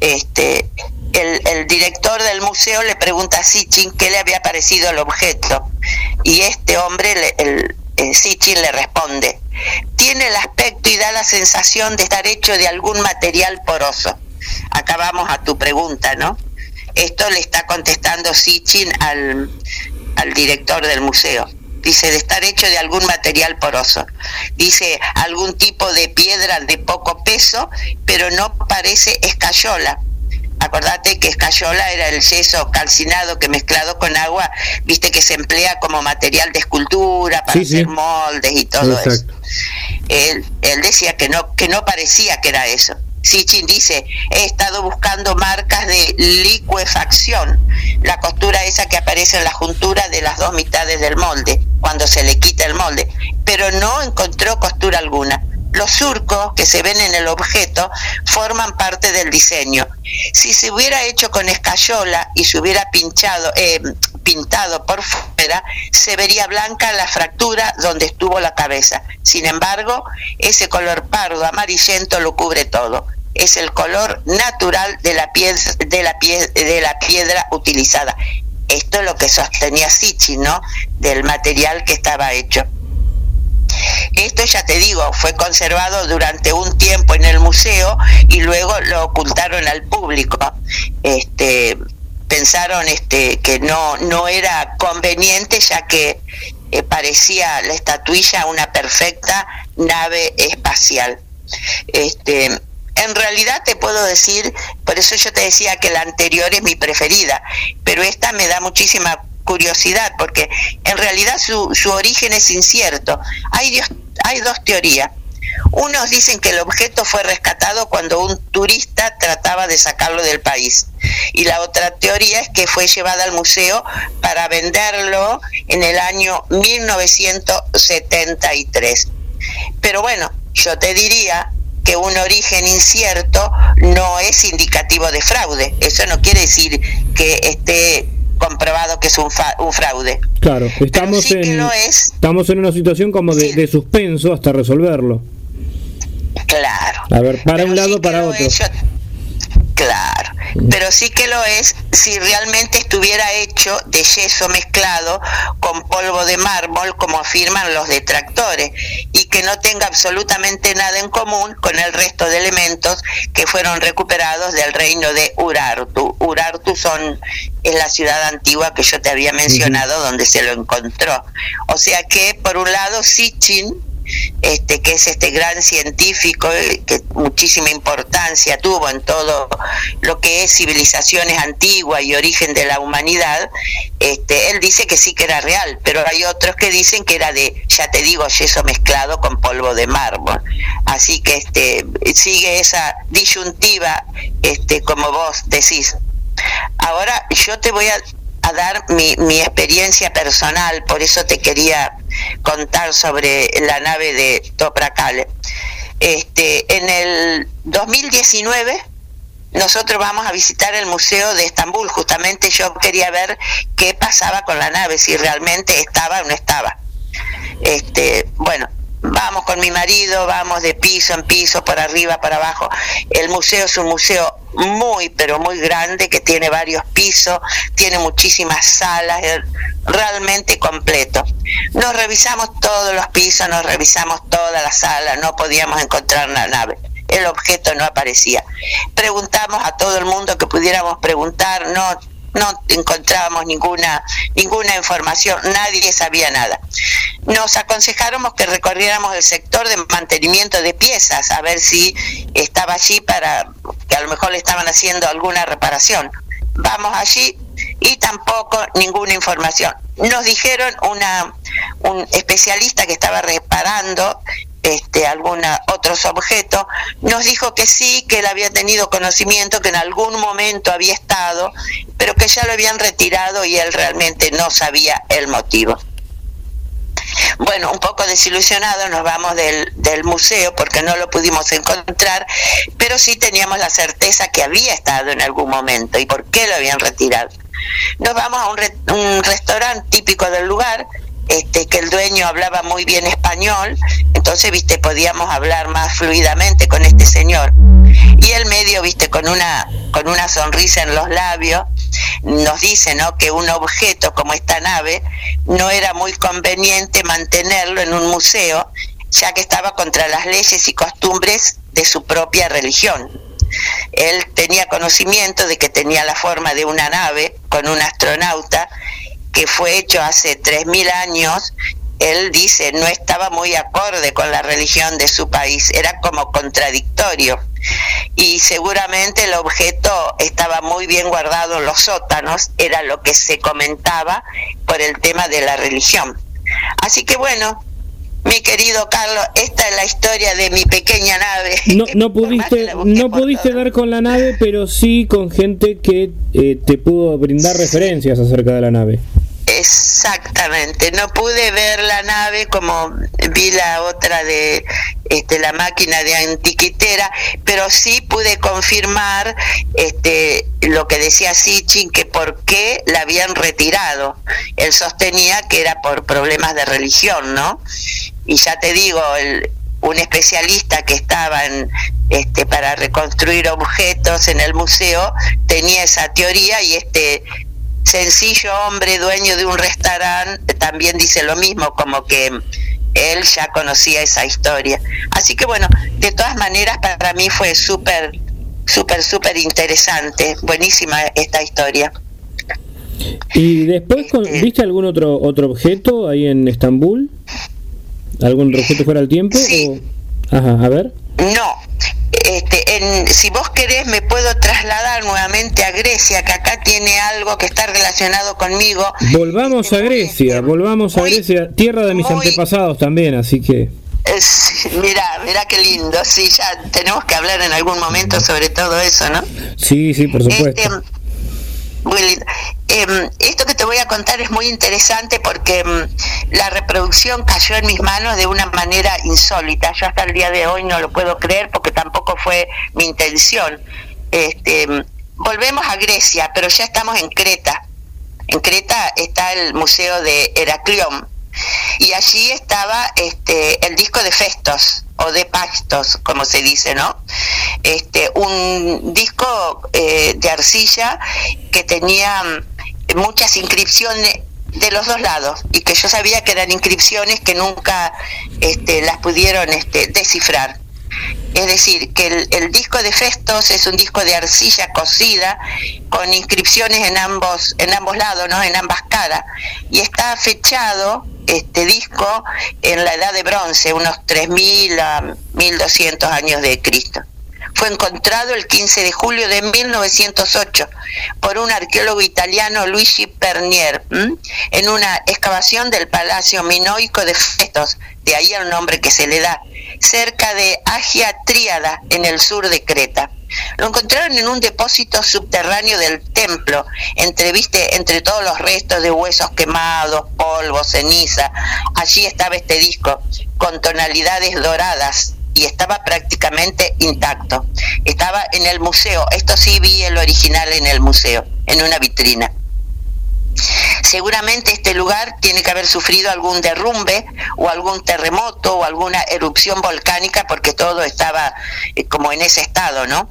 Este, el, director del museo le pregunta a Sitchin qué le había parecido el objeto y este hombre, el, el Sitchin le responde, tiene el aspecto y da la sensación de estar hecho de algún material poroso acá vamos a tu pregunta, ¿no? Esto le está contestando Sitchin al, al director del museo. dice, de estar hecho de algún material poroso. Dice, algún tipo de piedra de poco peso, pero no parece escayola. Acordate que escayola era el yeso calcinado que mezclado con agua, viste que se emplea como material de escultura para hacer moldes y todo eso. Él, él decía que no, que no parecía que era eso. Sichin dice, he estado buscando marcas de liquefacción, la costura esa que aparece en la juntura de las dos mitades del molde, cuando se le quita el molde, pero no encontró costura alguna. Los surcos que se ven en el objeto forman parte del diseño. Si se hubiera hecho con escayola y se hubiera pinchado, eh, pintado por fuera, se vería blanca la fractura donde estuvo la cabeza. Sin embargo, ese color pardo amarillento lo cubre todo es el color natural de la, piedra, de la, de la piedra utilizada. Esto es lo que sostenía Sichi, ¿no? Del material que estaba hecho. Esto ya te digo, fue conservado durante un tiempo en el museo y luego lo ocultaron al público. Este, pensaron este, que no, no era conveniente ya que eh, parecía la estatuilla una perfecta nave espacial. Este, en realidad te puedo decir, por eso yo te decía que la anterior es mi preferida, pero esta me da muchísima curiosidad porque en realidad su, su origen es incierto. Hay, hay dos teorías. Unos dicen que el objeto fue rescatado cuando un turista trataba de sacarlo del país. Y la otra teoría es que fue llevada al museo para venderlo en el año 1973. Pero bueno, yo te diría que un origen incierto no es indicativo de fraude. Eso no quiere decir que esté comprobado que es un, un fraude. Claro, estamos, en, estamos en una situación como de, suspenso hasta resolverlo. Claro. A ver, para un lado, para otro. Claro, pero sí que lo es si realmente estuviera hecho de yeso mezclado con polvo de mármol, como afirman los detractores, y que no tenga absolutamente nada en común con el resto de elementos que fueron recuperados del reino de Urartu. Urartu son, es la ciudad antigua que yo te había mencionado donde se lo encontró. O sea que, por un lado, Sitchin este, que es este gran científico eh, que muchísima importancia tuvo en todo lo que es civilizaciones antiguas y origen de la humanidad, este, él dice que sí que era real, pero hay otros que dicen que era de, ya te digo, yeso mezclado con polvo de mármol. Así que este, sigue esa disyuntiva, este, como vos decís. Ahora yo te voy a a dar mi, mi, experiencia personal, por eso te quería contar sobre la nave de Toprakale. Este, en el 2019 nosotros vamos a visitar el Museo de Estambul, justamente yo quería ver qué pasaba con la nave, si realmente estaba o no estaba. Este, bueno, vamos con mi marido, vamos de piso en piso, por arriba, para abajo. El museo es un museo muy, pero muy grande, que tiene varios pisos, tiene muchísimas salas, realmente completo. Nos revisamos todos los pisos, nos revisamos toda la sala, no podíamos encontrar la nave. El objeto no aparecía. Preguntamos a todo el mundo que pudiéramos preguntar, no no encontrábamos ninguna, ninguna información, nadie sabía nada. Nos aconsejáramos que recorriéramos el sector de mantenimiento de piezas, a ver si estaba allí para que a lo mejor le estaban haciendo alguna reparación. Vamos allí y tampoco ninguna información. Nos dijeron una, un especialista que estaba reparando este, alguna, otros objetos, nos dijo que sí, que él había tenido conocimiento, que en algún momento había estado, pero que ya lo habían retirado y él realmente no sabía el motivo. Bueno, un poco desilusionado nos vamos del, del, museo porque no lo pudimos encontrar, pero sí teníamos la certeza que había estado en algún momento y por qué lo habían retirado. Nos vamos a un, un restaurante típico del lugar, este, que el dueño hablaba muy bien español, entonces, viste, podíamos hablar más fluidamente con este señor. Y el medio, viste, con una, con una sonrisa en los labios, nos dice, ¿no? Que un objeto como esta nave no era muy conveniente mantenerlo en un museo, ya que estaba contra las leyes y costumbres de su propia religión. Él tenía conocimiento de que tenía la forma de una nave con un astronauta que fue hecho hace 3.000 años él dice no estaba muy acorde con la religión de su país, era como contradictorio. Y seguramente el objeto estaba muy bien guardado en los sótanos, era lo que se comentaba por el tema de la religión. Así que bueno, mi querido Carlos, esta es la historia de mi pequeña nave. No, no pudiste, no pudiste dar con la nave, pero sí con gente que eh, te pudo brindar referencias acerca de la nave. Exactamente, no pude ver la nave como vi la otra de este, la máquina de antiquitera, pero sí pude confirmar este, lo que decía Sitchin, que por qué la habían retirado. Él sostenía que era por problemas de religión, ¿no? Y ya te digo, el, un especialista que estaba en, este, para reconstruir objetos en el museo tenía esa teoría y este sencillo hombre dueño de un restaurante también dice lo mismo, como que él ya conocía esa historia. Así que bueno, de todas maneras para mí fue súper, súper, súper interesante, buenísima esta historia. ¿Y después este, viste algún otro otro objeto ahí en Estambul? ¿Algún objeto fuera del tiempo? Sí. Ajá, a ver. No, este, en, si vos querés me puedo trasladar nuevamente a Grecia, que acá tiene algo que está relacionado conmigo. Volvamos a Grecia, volvamos a Grecia, tierra de mis antepasados también, así que... mira, mira qué lindo, sí, ya tenemos que hablar en algún momento sobre todo eso, ¿no? Sí, sí, por supuesto. Este, Em, esto que te voy a contar es muy interesante porque em, la reproducción cayó en mis manos de una manera insólita. Yo hasta el día de hoy no lo puedo creer porque tampoco fue mi intención. Este, em, volvemos a Grecia, pero ya estamos en Creta. En Creta está el Museo de Heraclión y allí estaba este, el disco de Festos o de Pastos, como se dice, ¿no? Este, un disco eh, de arcilla que tenía mm, muchas inscripciones de los dos lados y que yo sabía que eran inscripciones que nunca este, las pudieron este, descifrar. Es decir, que el, disco de Festos es un disco de arcilla cocida con inscripciones en ambos, en ambos lados, ¿no? en ambas caras, y está fechado este disco en la edad de bronce, unos 3.000 a 1.200 años de Cristo. Fue encontrado el 15 de julio de 1908 por un arqueólogo italiano Luigi Pernier en una excavación del Palacio Minoico de Festos, de ahí el nombre que se le da, cerca de Agia Tríada, en el sur de Creta. Lo encontraron en un depósito subterráneo del templo, entre, entre todos los restos de huesos quemados, polvo, ceniza. Allí estaba este disco, con tonalidades doradas, y estaba prácticamente intacto. Estaba en el museo, esto sí vi el original en el museo, en una vitrina. Seguramente este lugar tiene que haber sufrido algún derrumbe o algún terremoto o alguna erupción volcánica porque todo estaba eh, como en ese estado, ¿no?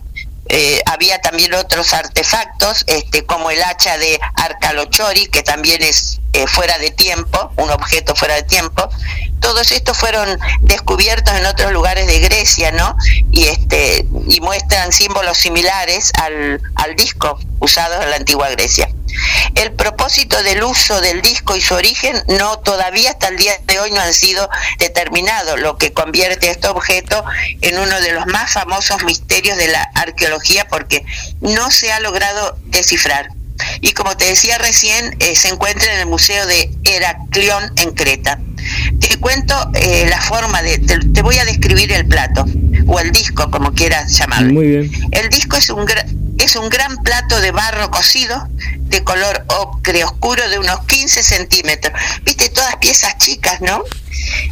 Eh, había también otros artefactos, este, como el hacha de Arcalochori, que también es eh, fuera de tiempo, un objeto fuera de tiempo. Todos estos fueron descubiertos en otros lugares de Grecia, ¿no? Y, este, y muestran símbolos similares al, al disco usado en la antigua Grecia. El propósito del uso del disco y su origen no todavía hasta el día de hoy no han sido determinados, lo que convierte este objeto en uno de los más famosos misterios de la arqueología porque no se ha logrado descifrar. Y como te decía recién, eh, se encuentra en el Museo de Heraclión en Creta. Te cuento eh, la forma de, te, voy a describir el plato, o el disco, como quieras llamarlo. Muy bien. El disco es un, es un gran plato de barro cocido, de color ocre oscuro, de unos 15 centímetros. Viste, todas piezas chicas, ¿no?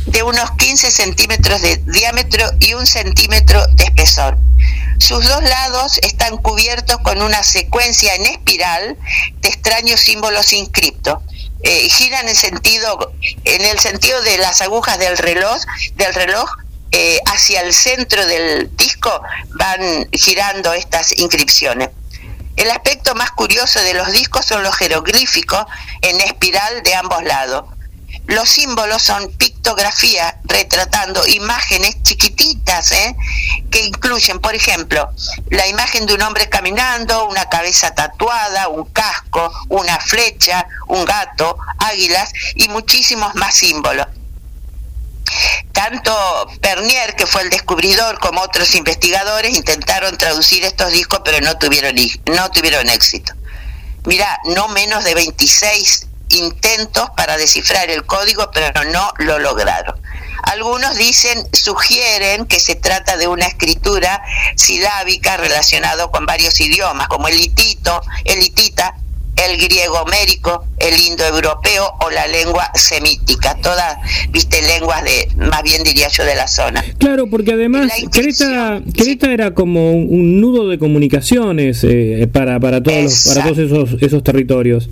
De unos 15 centímetros de diámetro y un centímetro de espesor. Sus dos lados están cubiertos con una secuencia en espiral de extraños símbolos inscriptos. Eh, giran en sentido, en el sentido de las agujas del reloj, del reloj eh, hacia el centro del disco van girando estas inscripciones. El aspecto más curioso de los discos son los jeroglíficos en espiral de ambos lados. Los símbolos son pictografía retratando imágenes chiquititas ¿eh? que incluyen, por ejemplo, la imagen de un hombre caminando, una cabeza tatuada, un casco, una flecha, un gato, águilas y muchísimos más símbolos. Tanto Pernier, que fue el descubridor, como otros investigadores intentaron traducir estos discos, pero no tuvieron, no tuvieron éxito. Mira, no menos de 26 intentos para descifrar el código, pero no lo lograron. Algunos dicen, sugieren que se trata de una escritura silábica relacionada con varios idiomas, como el hitito, el hitita, el griego homérico, el indoeuropeo o la lengua semítica, todas, viste, lenguas de, más bien diría yo, de la zona. Claro, porque además Creta, Creta era como un, nudo de comunicaciones eh, para, para todos, los, para todos esos, esos territorios.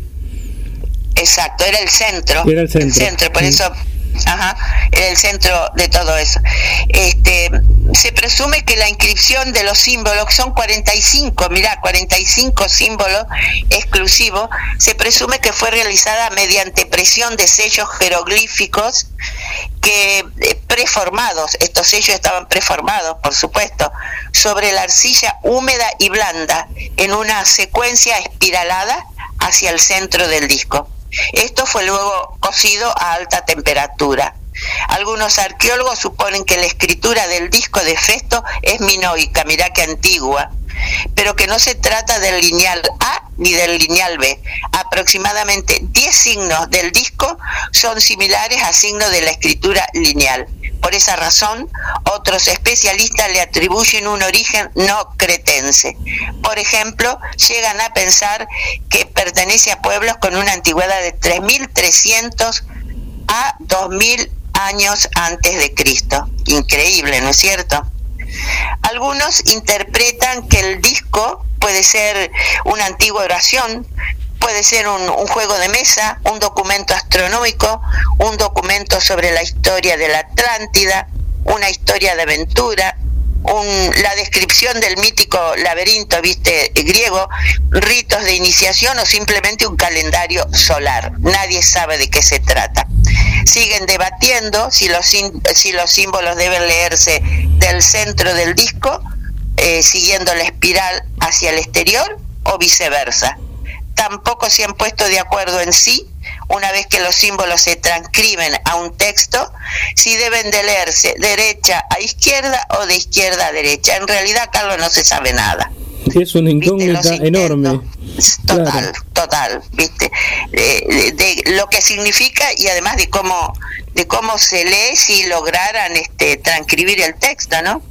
Exacto, era el centro. Era el centro. por eso Ajá, era el centro de todo eso. Este, se presume que la inscripción de los símbolos son 45, mirá, 45 símbolos exclusivos, se presume que fue realizada mediante presión de sellos jeroglíficos que eh, preformados, estos sellos estaban preformados, por supuesto, sobre la arcilla húmeda y blanda en una secuencia espiralada hacia el centro del disco. Esto fue luego cocido a alta temperatura. Algunos arqueólogos suponen que la escritura del disco de Festo es minoica, mirá que antigua, pero que no se trata del lineal A ni del lineal B. Aproximadamente 10 signos del disco son similares a signos de la escritura lineal. Por esa razón, otros especialistas le atribuyen un origen no cretense. Por ejemplo, llegan a pensar que pertenece a pueblos con una antigüedad de 3.300 a 2.000 años antes de Cristo. Increíble, ¿no es cierto? Algunos interpretan que el disco puede ser una antigua oración, puede ser un, juego de mesa, un documento astronómico, un documento sobre la historia de la Atlántida, una historia de aventura, la descripción del mítico laberinto, viste, griego, ritos de iniciación o simplemente un calendario solar. Nadie sabe de qué se trata. Siguen debatiendo si los, si los símbolos deben leerse del centro del disco, eh, siguiendo la espiral hacia el exterior o viceversa. Tampoco se han puesto de acuerdo en sí una vez que los símbolos se transcriben a un texto, si deben de leerse derecha a izquierda o de izquierda a derecha. En realidad, Carlos, no se sabe nada. Es una incógnita enorme. Total, total, ¿viste? De, lo que significa y además de cómo de cómo se lee si lograran este transcribir el texto, ¿no?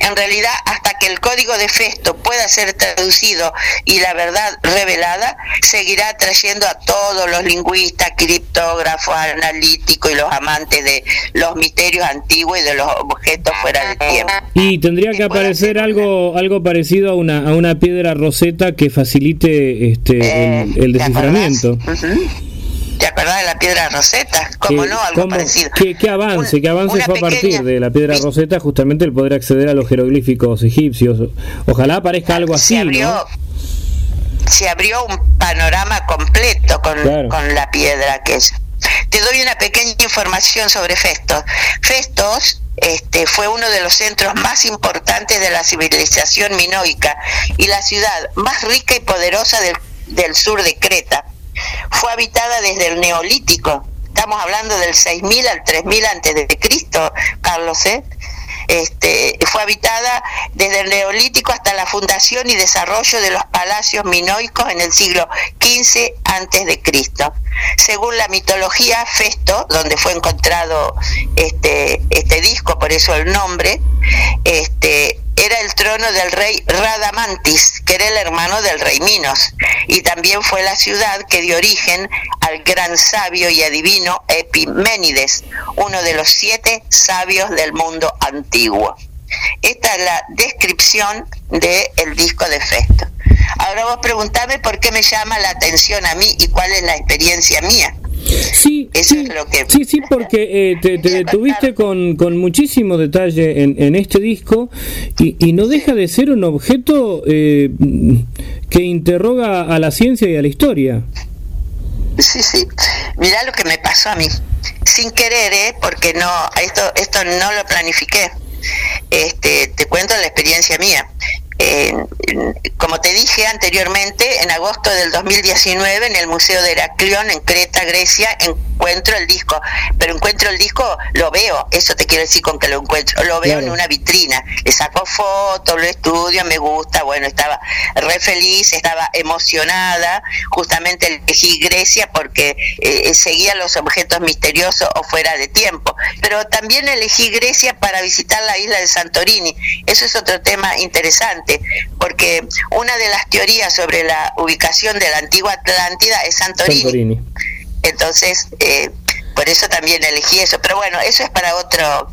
En realidad, hasta que el código de Festo pueda ser traducido y la verdad revelada, seguirá trayendo a todos los lingüistas, criptógrafos, analíticos y los amantes de los misterios antiguos y de los objetos fuera de tiempo. Y tendría que aparecer algo algo parecido a una, a una piedra roseta que facilite este, el, eh, desciframiento. ¿Te acordás de la piedra roseta? ¿Cómo no? Algo parecido. ¿qué, avance? ¿Qué avance fue a partir de la piedra roseta justamente el poder acceder a los jeroglíficos egipcios? Ojalá aparezca algo así. Se abrió, se abrió un panorama completo con, con la piedra que es. Te doy una pequeña información sobre Festos. Festos este, fue uno de los centros más importantes de la civilización minoica y la ciudad más rica y poderosa del, del sur de Creta fue habitada desde el Neolítico. Estamos hablando del 6000 al 3000 antes de Cristo, Carlos, ¿eh? Este, fue habitada desde el Neolítico hasta la fundación y desarrollo de los palacios minoicos en el siglo XV antes de Cristo. Según la mitología, Festo, donde fue encontrado este, este disco, por eso el nombre, este, era el trono del rey Radamantis, que era el hermano del rey Minos, y también fue la ciudad que dio origen al gran sabio y adivino Epiménides, uno de los siete sabios del mundo antiguo. Esta es la descripción del disco de Festo. Ahora vos preguntame por qué me llama la atención a mí y cuál es la experiencia mía. Sí, sí, sí, porque eh, te, detuviste con, con, muchísimo detalle en, este disco y, no deja de ser un objeto eh, que interroga a la ciencia y a la historia. Sí, sí. Mirá lo que me pasó a mí. Sin querer, ¿eh? porque no, esto, esto no lo planifiqué. Este, te cuento la experiencia mía. Como te dije anteriormente, en agosto del 2019 en el Museo de Heraclión en Creta, Grecia, encuentro el disco, pero encuentro el disco, lo veo, eso te quiero decir con que lo encuentro, lo veo en una vitrina, le saco fotos, lo estudio, me gusta, bueno, estaba re feliz, estaba emocionada, justamente elegí Grecia porque eh, seguía los objetos misteriosos o fuera de tiempo, pero también elegí Grecia para visitar la isla de Santorini, eso es otro tema interesante, porque una de las teorías sobre la ubicación de la antigua Atlántida es Santorini. Entonces, eh, por eso también elegí eso. Pero bueno, eso es para otro.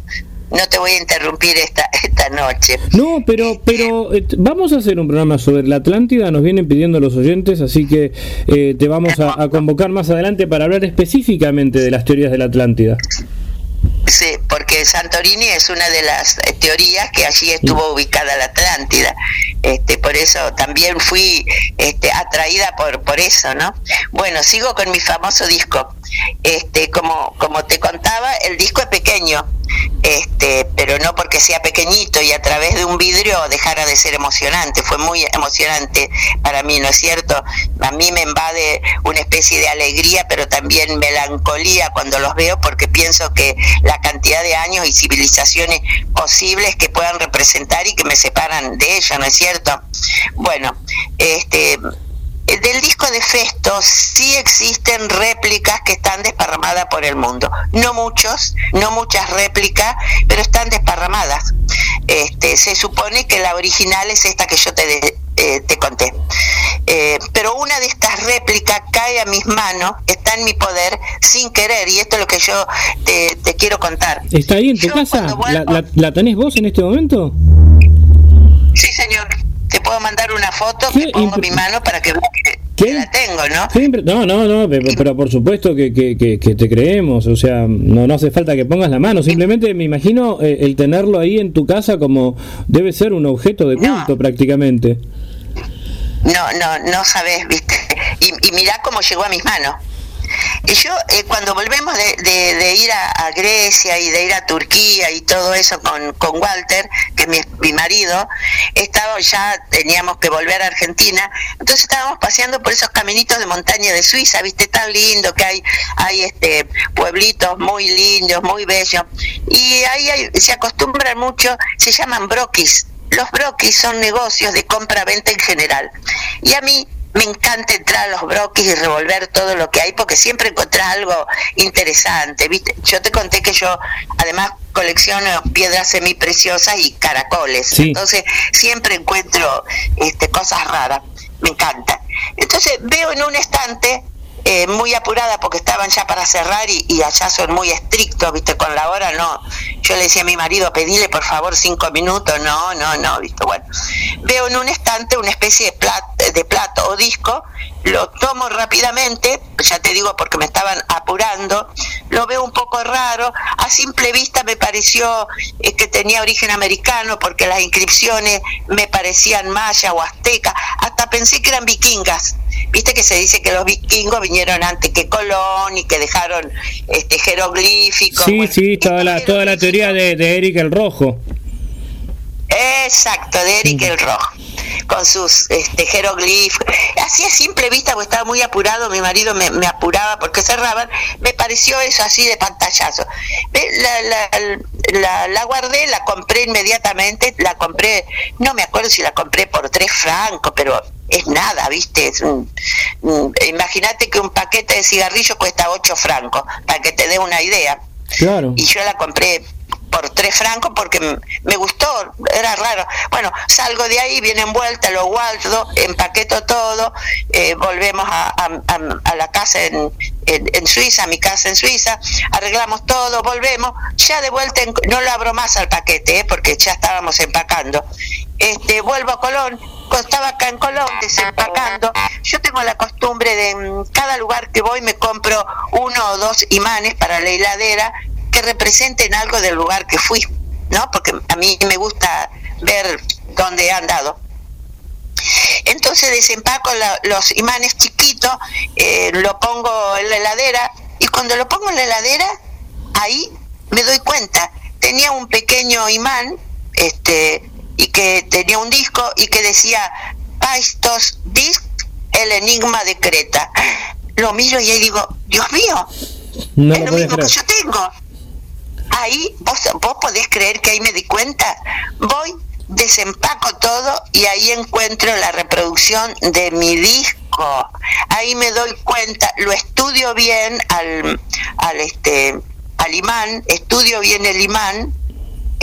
No te voy a interrumpir esta, esta noche. No, pero, pero eh, vamos a hacer un programa sobre la Atlántida, nos vienen pidiendo los oyentes, así que eh, te vamos a, a convocar más adelante para hablar específicamente de las teorías de la Atlántida. Sí, porque Santorini es una de las eh, teorías que allí estuvo ubicada la Atlántida. Este, por eso también fui este, atraída por, por eso, ¿no? Bueno, sigo con mi famoso disco. Este, como, como te contaba, el disco es pequeño, este, pero no porque sea pequeñito y a través de un vidrio dejara de ser emocionante. Fue muy emocionante para mí, ¿no es cierto? A mí me invade una especie de alegría, pero también melancolía cuando los veo porque pienso que la cantidad de años y civilizaciones posibles que puedan representar y que me separan de ello, ¿no es cierto? Bueno, este del disco de Festo sí existen réplicas que están desparramadas por el mundo. No muchos, no muchas réplicas, pero están desparramadas. Este, se supone que la original es esta que yo te, eh, te conté. Eh, pero una de estas réplicas cae a mis manos, está en mi poder sin querer, y esto es lo que yo te, quiero contar. ¿Está ahí en tu casa? ¿La, la, tenés vos en este momento? Sí, señor. Puedo mandar una foto, te pongo mi mano para que veas que la tengo, ¿no? no, no, no, pero, por supuesto que, que, que, te creemos, o sea, no, no hace falta que pongas la mano, simplemente me imagino eh, el tenerlo ahí en tu casa como debe ser un objeto de culto prácticamente. No, no, no sabes, viste. Y, y mirá cómo llegó a mis manos. Y yo, eh, cuando volvemos de, ir a, Grecia y de ir a Turquía y todo eso con, con Walter, que es mi, marido, estaba, ya teníamos que volver a Argentina, entonces estábamos paseando por esos caminitos de montaña de Suiza, viste, tan lindo que hay, hay este pueblitos muy lindos, muy bellos, y ahí se acostumbran mucho, se llaman broquis, los broquis son negocios de compra-venta en general. Y a mí me encanta entrar a los broquis y revolver todo lo que hay porque siempre encontrás algo interesante. ¿viste? Yo te conté que yo además colecciono piedras semipreciosas y caracoles. Entonces siempre encuentro este, cosas raras. Me encanta. Entonces veo en un estante eh, muy apurada porque estaban ya para cerrar y, allá son muy estrictos, viste, con la hora no. Yo le decía a mi marido, pedile por favor cinco minutos, no, no, no, viste, bueno. Veo en un estante una especie de, plato, de plato o disco, lo tomo rápidamente, ya te digo porque me estaban apurando, lo veo un poco raro, a simple vista me pareció eh, que tenía origen americano porque las inscripciones me parecían maya o azteca, hasta pensé que eran vikingas Viste que se dice que los vikingos vinieron antes que Colón y que dejaron este jeroglíficos. Sí, sí, toda la, toda la teoría de, de Eric el Rojo. Exacto, de Eric el Rojo, con sus este, jeroglíficos. Así a simple vista, porque estaba muy apurado, mi marido me, apuraba porque cerraban, me pareció eso así de pantallazo. La, la, la, la, guardé, la compré inmediatamente, la compré, no me acuerdo si la compré por tres francos, pero es nada, ¿viste? Imagínate que un paquete de cigarrillos cuesta 8 francos, para que te dé una idea. Claro. Y yo la compré por 3 francos porque me gustó, era raro. Bueno, salgo de ahí, viene envuelta, lo guardo, empaqueto todo, eh, volvemos a, la casa en, en, Suiza, a mi casa en Suiza, arreglamos todo, volvemos, ya de vuelta, no lo abro más al paquete, eh, porque ya estábamos empacando. Este, vuelvo a Colón, estaba acá en Colón desempacando, yo tengo la costumbre de en cada lugar que voy me compro uno o dos imanes para la heladera que representen algo del lugar que fui, ¿no? Porque a mí me gusta ver dónde he andado. Entonces desempaco los imanes chiquitos, eh, lo pongo en la heladera y cuando lo pongo en la heladera, ahí me doy cuenta, tenía un pequeño imán, este, y que tenía un disco y que decía Paistos Disc El Enigma de Creta. Lo miro y ahí digo, Dios mío, No es lo mismo que yo tengo. Ahí, vos, vos podés creer que ahí me di cuenta. Voy, desempaco todo y ahí encuentro la reproducción de mi disco. Ahí me doy cuenta, lo estudio bien al, al este al imán, estudio bien el imán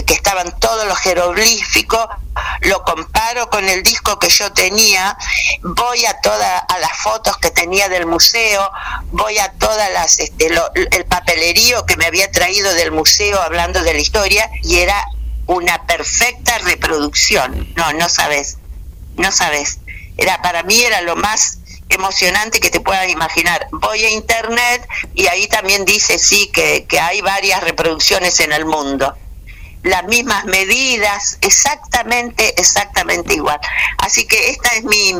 que estaban todos los jeroglíficos, lo comparo con el disco que yo tenía, voy a todas a las fotos que tenía del museo, voy a todas las este, el papelerío que me había traído del museo hablando de la historia y era una perfecta reproducción. No, no sabes, no sabes. Era para mí era lo más emocionante que te puedas imaginar. Voy a internet y ahí también dice sí que, que hay varias reproducciones en el mundo las mismas medidas, exactamente, exactamente igual. Así que esta es mi,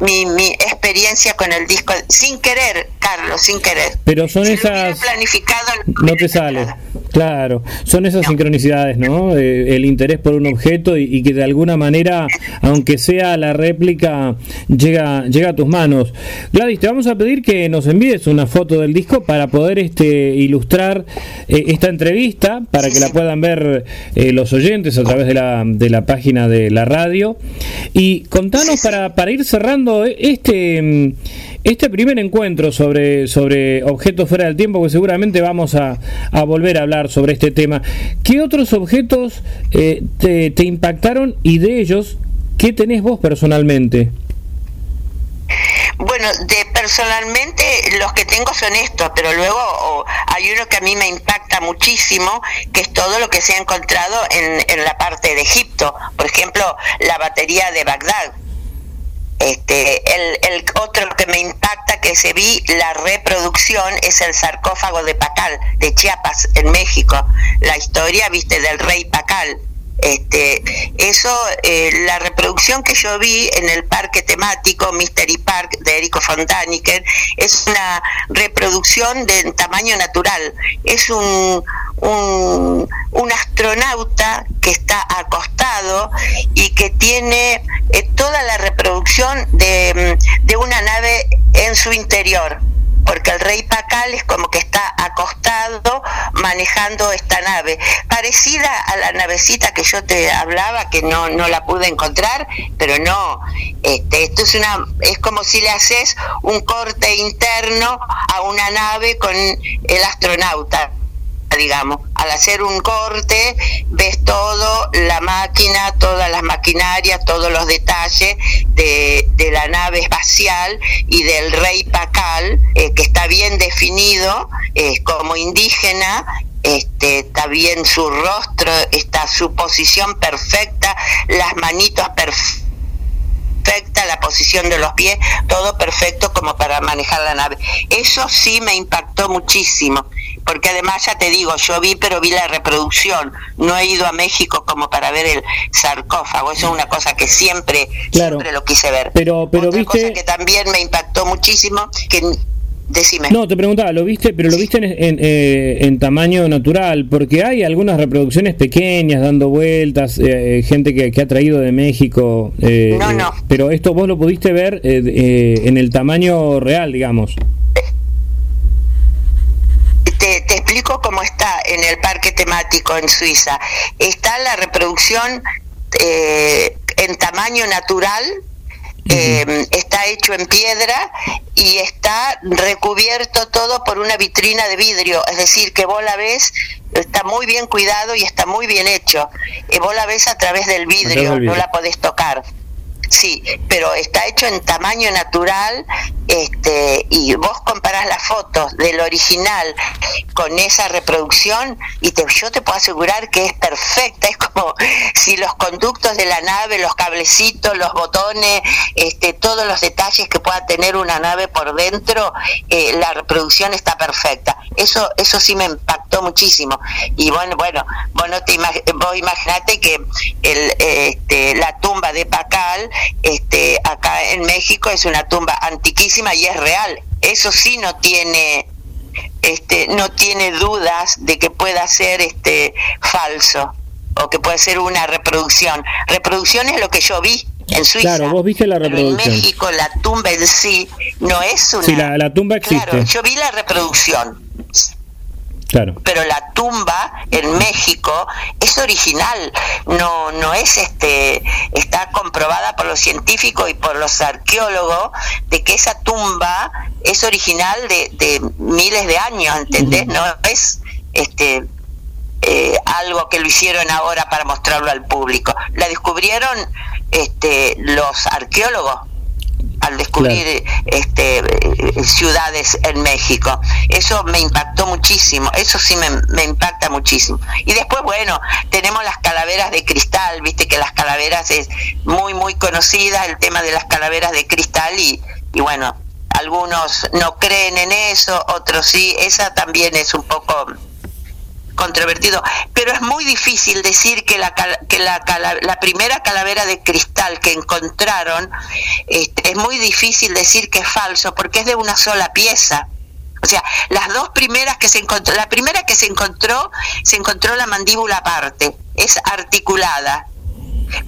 mi, mi experiencia con el disco, sin querer, Carlos, sin querer. Pero son Si lo hubiera esas... planificado, No te sale. Claro, son esas sincronicidades, ¿no? Eh, el interés por un objeto y, y que de alguna manera, aunque sea la réplica, llega, llega a tus manos. Gladys, te vamos a pedir que nos envíes una foto del disco para poder este, ilustrar eh, esta entrevista, para que la puedan ver eh, los oyentes a través de la, de la página de la radio. Y contanos para, para ir cerrando este, este primer encuentro sobre, sobre objetos fuera del tiempo, que seguramente vamos a, a volver a hablar sobre este tema. ¿Qué otros objetos eh, te, impactaron y de ellos, qué tenés vos personalmente? Bueno, de personalmente los que tengo son estos, pero luego hay uno que a mí me impacta muchísimo, que es todo lo que se ha encontrado en, en la parte de Egipto. Por ejemplo, la batería de Bagdad. Este, el, el otro que me impacta que se vi la reproducción es el sarcófago de Pacal de Chiapas en México. La historia viste del rey Pacal este eso eh, la reproducción que yo vi en el parque temático Mystery Park de Erico Fontaniker es una reproducción de tamaño natural. Es un un, astronauta que está acostado y que tiene eh, toda la reproducción de, mm, de una nave en su interior porque el rey Pacal es como que está acostado manejando esta nave, parecida a la navecita que yo te hablaba, que no, no la pude encontrar, pero no, este, esto es una, es como si le haces un corte interno a una nave con el astronauta digamos, al hacer un corte ves todo, la máquina, todas las maquinarias, todos los detalles de, de la nave espacial y del rey Pacal, eh, que está bien definido eh, como indígena, este, está bien su rostro, está su posición perfecta, las manitos perfectas perfecta, la posición de los pies, todo perfecto como para manejar la nave. Eso sí me impactó muchísimo, porque además ya te digo, yo vi, pero vi la reproducción, no he ido a México como para ver el sarcófago, eso es una cosa que siempre, Claro. siempre lo quise ver. Pero- pero Otra viste- cosa que también me impactó muchísimo, que decime. No, te preguntaba, ¿lo viste? Pero lo viste en, en, eh, en tamaño natural, porque hay algunas reproducciones pequeñas dando vueltas, eh, eh, gente que, que ha traído de México. eh, No, eh, no. pero esto vos lo pudiste ver eh, eh, en el tamaño real, digamos. te, te explico cómo está en el parque temático en Suiza. Está la reproducción eh, en tamaño natural, eh, está hecho en piedra y está recubierto todo por una vitrina de vidrio, es decir, que vos la ves, está muy bien cuidado y está muy bien hecho. Eh, vos la ves a través del vidrio. no la podés tocar. Sí, pero está hecho en tamaño natural este, y vos comparás las fotos del original con esa reproducción y te, yo te puedo asegurar que es perfecta, es como si los conductos de la nave, los cablecitos, los botones, este, todos los detalles que pueda tener una nave por dentro, eh, la reproducción está perfecta. Eso, eso sí me impactó muchísimo. Y bueno, bueno, vos, no te imaginate que el, este, la tumba de Pacal, este, acá en México es una tumba antiquísima y es real. Eso sí no tiene, este, no tiene dudas de que pueda ser este falso. o que puede ser una reproducción. Reproducción es lo que yo vi en Suiza. Claro, vos viste la reproducción. en México la tumba en sí no es una... Sí, la, la tumba existe. Claro, yo vi la reproducción. Claro. Pero la tumba en México es original, no no es este está comprobada por los científicos y por los arqueólogos de que esa tumba es original de, de miles de años, ¿entendés? No es este eh, algo que lo hicieron ahora para mostrarlo al público. La descubrieron este, los arqueólogos al descubrir este, eh, ciudades en México. Eso me impactó muchísimo, eso sí me, me, impacta muchísimo. Y después, bueno, tenemos las calaveras de cristal, viste que las calaveras es muy, muy conocida, el tema de las calaveras de cristal y, y bueno, algunos no creen en eso, otros sí, esa también es un poco controvertido, pero es muy difícil decir que la, que la, la primera calavera de cristal que encontraron, este, es muy difícil decir que es falso porque es de una sola pieza. O sea, las dos primeras que se encontró, la primera que se encontró, se encontró la mandíbula aparte, es articulada,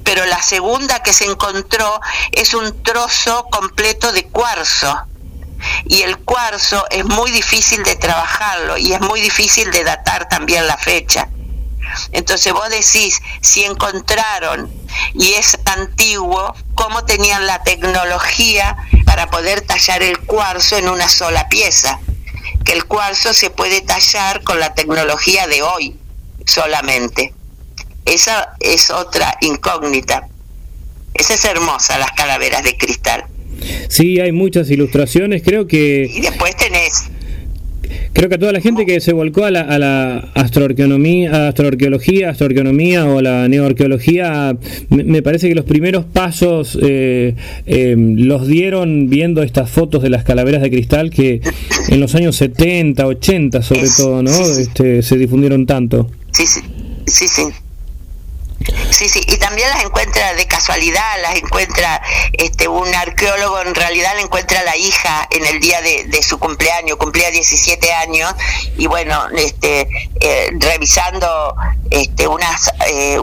pero la segunda que se encontró es un trozo completo de cuarzo y el cuarzo es muy difícil de trabajarlo y es muy difícil de datar también la fecha. Entonces vos decís, si encontraron y es antiguo, ¿cómo tenían la tecnología para poder tallar el cuarzo en una sola pieza? Que el cuarzo se puede tallar con la tecnología de hoy solamente. Esa es otra incógnita. Esa es hermosa, las calaveras de cristal. Sí, hay muchas ilustraciones, creo que... Y después tenés... Creo que a toda la gente que se volcó a la, a la astroarqueología, astroarqueología, astroarqueología o la neoarqueología, me, me, parece que los primeros pasos eh, eh, los dieron viendo estas fotos de las calaveras de cristal que en los años 70, 80 sobre todo, ¿no? Este, se difundieron tanto. Sí, sí, sí, sí. Sí, sí, y también las encuentra de casualidad, las encuentra este un arqueólogo, en realidad la encuentra la hija en el día de, su cumpleaños, cumplía 17 años, y bueno, este eh, revisando este unas eh,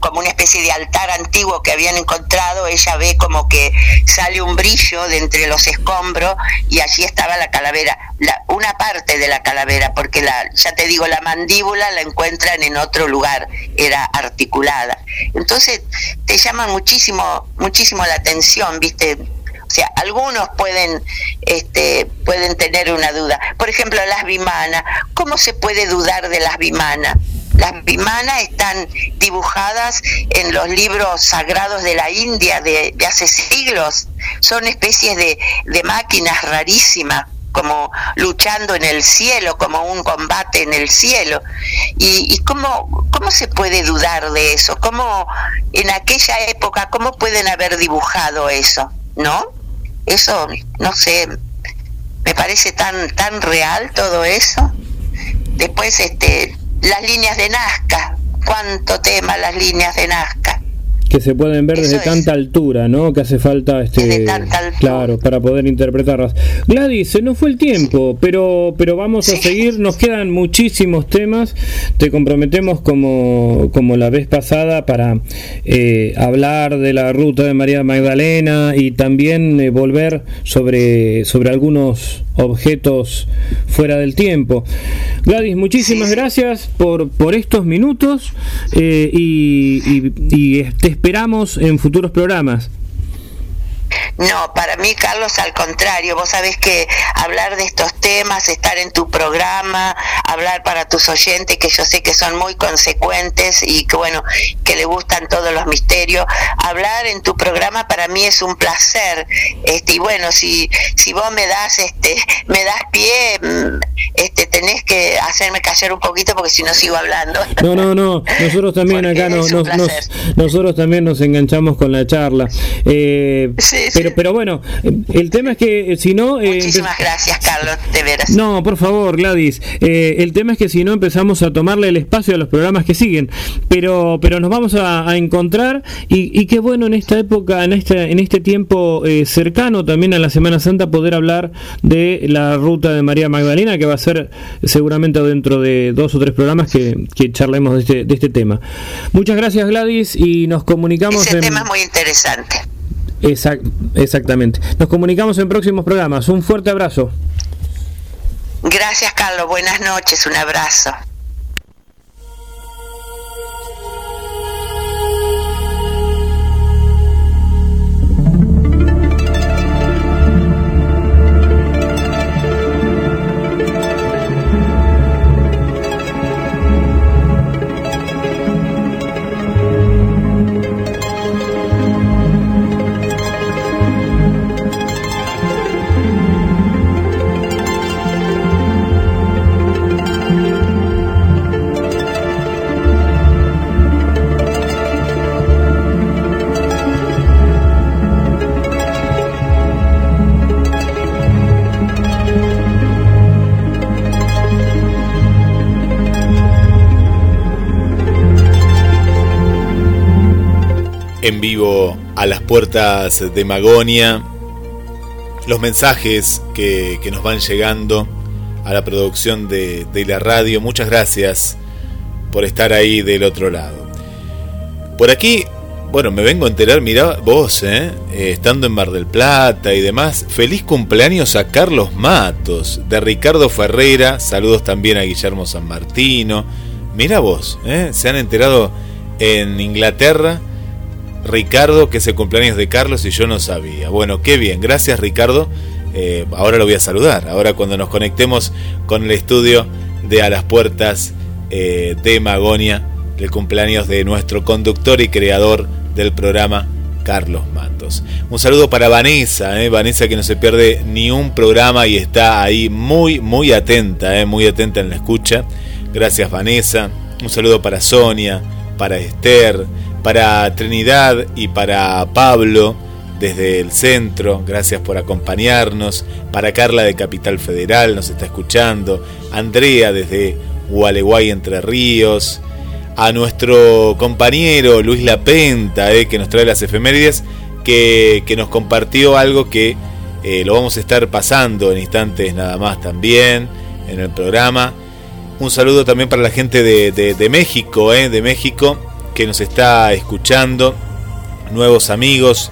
como una especie de altar antiguo que habían encontrado, ella ve como que sale un brillo de entre los escombros y allí estaba la calavera, la, una parte de la calavera, porque la, ya te digo, la mandíbula la encuentran en otro lugar, era articulada. Entonces te llaman muchísimo, muchísimo la atención, viste, o sea, algunos pueden, este, pueden tener una duda. Por ejemplo, las bimanas. ¿Cómo se puede dudar de las bimanas? Las bimanas están dibujadas en los libros sagrados de la India de, de hace siglos. Son especies de, de máquinas rarísimas como luchando en el cielo, como un combate en el cielo. ¿Y, y cómo, cómo se puede dudar de eso? ¿Cómo en aquella época, cómo pueden haber dibujado eso? ¿No? Eso, no sé, me parece tan, tan real todo eso. Después, este, las líneas de Nazca, cuánto tema las líneas de Nazca que se pueden ver desde tanta altura, ¿no? Que hace falta este claro para poder interpretarlas. Gladys, se nos fue el tiempo, pero pero vamos sí. a seguir, nos quedan muchísimos temas. Te comprometemos como como la vez pasada para eh, hablar de la ruta de María Magdalena y también eh, volver sobre sobre algunos objetos fuera del tiempo. Gladys, muchísimas sí. gracias por, por estos minutos eh, y, y, y te esperamos en futuros programas. No, para mí, Carlos, al contrario, vos sabés que hablar de estos temas, estar en tu programa, hablar para tus oyentes, que yo sé que son muy consecuentes y que, bueno, que le gustan todos los misterios, hablar en tu programa para mí es un placer. Este, y bueno, si, si vos me das, este, me das pie, mm, este, tenés que hacerme callar un poquito porque si no sigo hablando. No, no, no, nosotros también acá no, nos, nos, nosotros también nos enganchamos con la charla. Eh, sí, pero pero, pero bueno, el tema es que si no... Muchísimas gracias, Carlos, de veras. No, por favor, Gladys. el tema es que si no empezamos a tomarle el espacio a los programas que siguen, pero, pero nos vamos a, encontrar y, y, qué bueno en esta época, en este, en este tiempo cercano también a la Semana Santa poder hablar de la ruta de María Magdalena, que va a ser seguramente dentro de dos o tres programas que, que charlemos de este, de este tema. Muchas gracias Gladys y nos comunicamos. Ese tema es muy interesante. Exactamente. Nos comunicamos en próximos programas. Un fuerte abrazo. Gracias Carlos, buenas noches, un abrazo. En vivo a las puertas de Magonia, los mensajes que, nos van llegando a la producción de, la radio. Muchas gracias por estar ahí del otro lado. Por aquí, bueno, me vengo a enterar, mira vos, ¿eh? eh estando en Mar del Plata y demás, feliz cumpleaños a Carlos Matos, de Ricardo Ferreira, saludos también a Guillermo San Martino. Mira vos, ¿eh? se han enterado en Inglaterra Ricardo, que es el cumpleaños de Carlos y yo no sabía. Bueno, qué bien, gracias Ricardo. Eh, ahora lo voy a saludar. Ahora cuando nos conectemos con el estudio de A las Puertas eh, de Magonia, el cumpleaños de nuestro conductor y creador del programa, Carlos Matos. Un saludo para Vanessa, eh, Vanessa que no se pierde ni un programa y está ahí muy, muy atenta, muy atenta en la escucha. Gracias Vanessa. Un saludo para Sonia, para Esther, para Trinidad y para Pablo desde el centro, gracias por acompañarnos. Para Carla de Capital Federal nos está escuchando. Andrea desde Gualeguay Entre Ríos. A nuestro compañero Luis Lapenta, eh, que nos trae las efemérides, que, nos compartió algo que eh, lo vamos a estar pasando en instantes nada más también en el programa. Un saludo también para la gente de, de México, eh, de México, que nos está escuchando, nuevos amigos,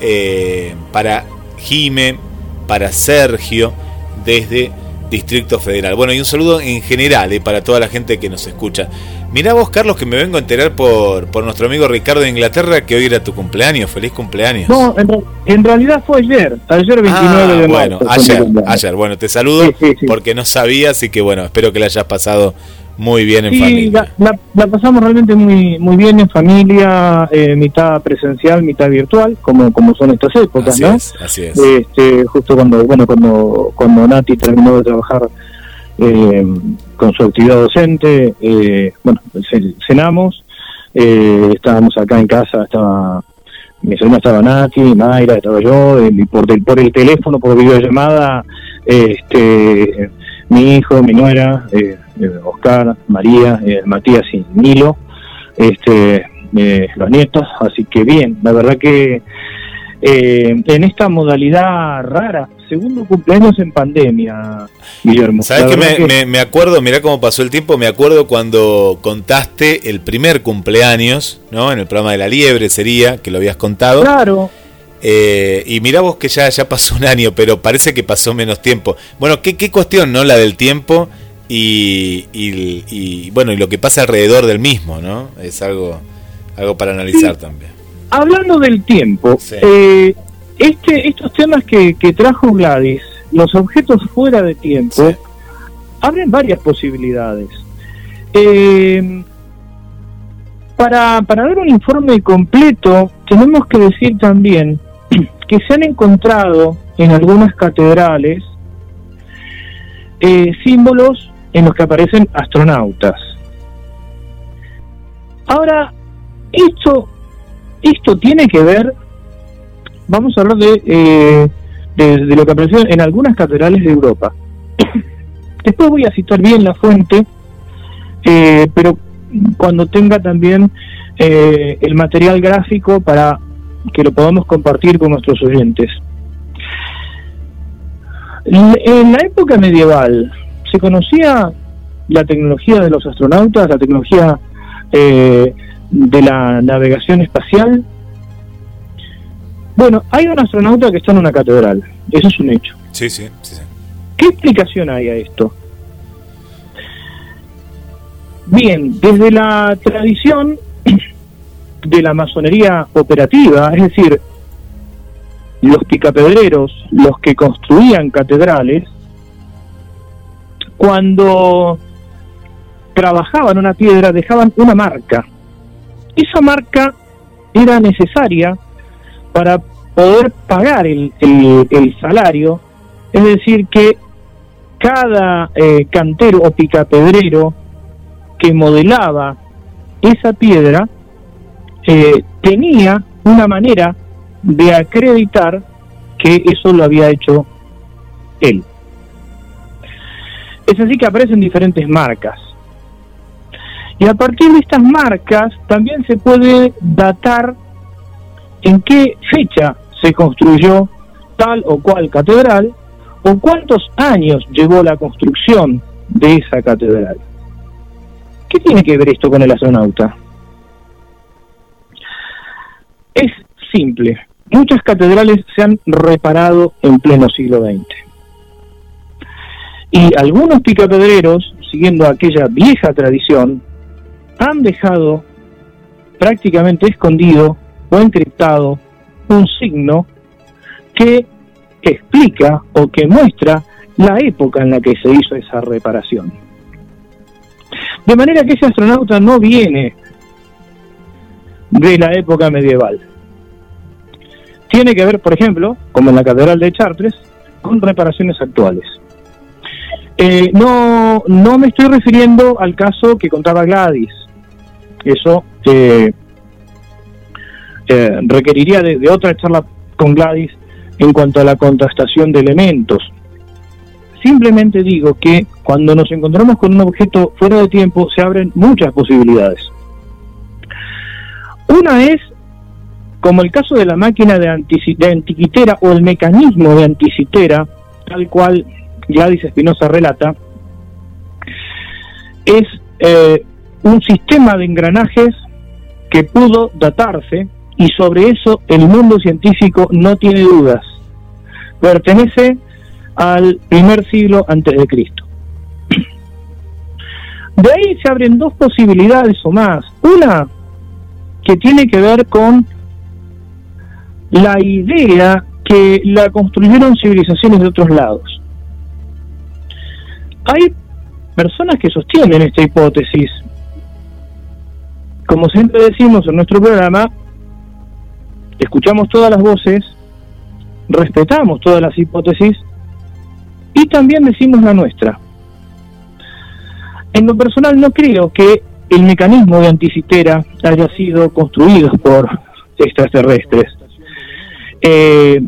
eh, para Jime, para Sergio, desde Distrito Federal. Bueno, y un saludo en general eh, para toda la gente que nos escucha. Mirá vos, Carlos, que me vengo a enterar por, por nuestro amigo Ricardo de Inglaterra que hoy era tu cumpleaños. Feliz cumpleaños. No, en, realidad fue ayer, ayer 29 ah, de marzo. Bueno, ayer, ayer. Bueno, te saludo porque no sabía, así que bueno, espero que le hayas pasado muy bien en familia. La, la, pasamos realmente muy muy bien en familia, eh, mitad presencial, mitad virtual, como como son estas épocas, así ¿no? Es, así es. Este, justo cuando bueno cuando cuando Nati terminó de trabajar eh, con su actividad docente, eh, bueno, cenamos, eh, estábamos acá en casa, estaba mi sobrina estaba Nati, Mayra, estaba yo, y por, el, por el teléfono, por videollamada, este mi hijo, mi nuera, eh, Oscar, María, eh, Matías y Nilo, este, los nietos, así que bien, la verdad que en esta modalidad rara, segundo cumpleaños en pandemia, Guillermo. ¿Sabes que, me, acuerdo, mirá cómo pasó el tiempo, me acuerdo cuando contaste el primer cumpleaños, ¿no? En el programa de la liebre sería, que lo habías contado. Claro. Eh, y mira vos que ya, ya pasó un año, pero parece que pasó menos tiempo. Bueno, qué, qué cuestión, ¿no? La del tiempo y, y, bueno, y lo que pasa alrededor del mismo, ¿no? Es algo, algo para analizar también. Hablando del tiempo, eh, este, estos temas que, que, trajo Gladys, los objetos fuera de tiempo, abren varias posibilidades. Eh, para, para dar un informe completo, tenemos que decir también que se han encontrado en algunas catedrales eh, símbolos en los que aparecen astronautas. Ahora, esto, esto tiene que ver vamos a hablar de, eh, de, lo que apareció en algunas catedrales de Europa. Después voy a citar bien la fuente, eh, pero cuando tenga también eh, el material gráfico para que lo podamos compartir con nuestros oyentes. En la época medieval, ¿se conocía la tecnología de los astronautas, la tecnología eh, de la navegación espacial? Bueno, hay un astronauta que está en una catedral, eso es un hecho. Sí, sí, sí. ¿Qué explicación hay a esto? Bien, desde la tradición de la masonería operativa, es decir, los picapedreros, los que construían catedrales, cuando trabajaban una piedra dejaban una marca. Esa marca era necesaria para poder pagar el, salario, es decir, que cada eh, cantero o picapedrero que modelaba esa piedra eh, tenía una manera de acreditar que eso lo había hecho él. Es así que aparecen diferentes marcas. Y a partir de estas marcas también se puede datar en qué fecha se construyó tal o cual catedral o cuántos años llevó la construcción de esa catedral. ¿Qué tiene que ver esto con el astronauta? Es simple. Muchas catedrales se han reparado en pleno siglo XX. Y algunos picapedreros, siguiendo aquella vieja tradición, han dejado prácticamente escondido o encriptado un signo que explica o que muestra la época en la que se hizo esa reparación. De manera que ese astronauta no viene de la época medieval. Tiene que ver, por ejemplo, como en la Catedral de Chartres, con reparaciones actuales. Eh, no, no me estoy refiriendo al caso que contaba Gladys. Eso eh, eh, requeriría de, otra charla con Gladys en cuanto a la contrastación de elementos. Simplemente digo que cuando nos encontramos con un objeto fuera de tiempo se abren muchas posibilidades. Una es, como el caso de la máquina de, antiquitera o el mecanismo de anticitera, tal cual Gladys Espinosa relata, es eh, un sistema de engranajes que pudo datarse y sobre eso el mundo científico no tiene dudas. Pertenece al primer siglo antes de Cristo. De ahí se abren dos posibilidades o más. Una que tiene que ver con la idea que la construyeron civilizaciones de otros lados. Hay personas que sostienen esta hipótesis. Como siempre decimos en nuestro programa, escuchamos todas las voces, respetamos todas las hipótesis y también decimos la nuestra. En lo personal no creo que el mecanismo de anticitera haya sido construido por extraterrestres. Eh,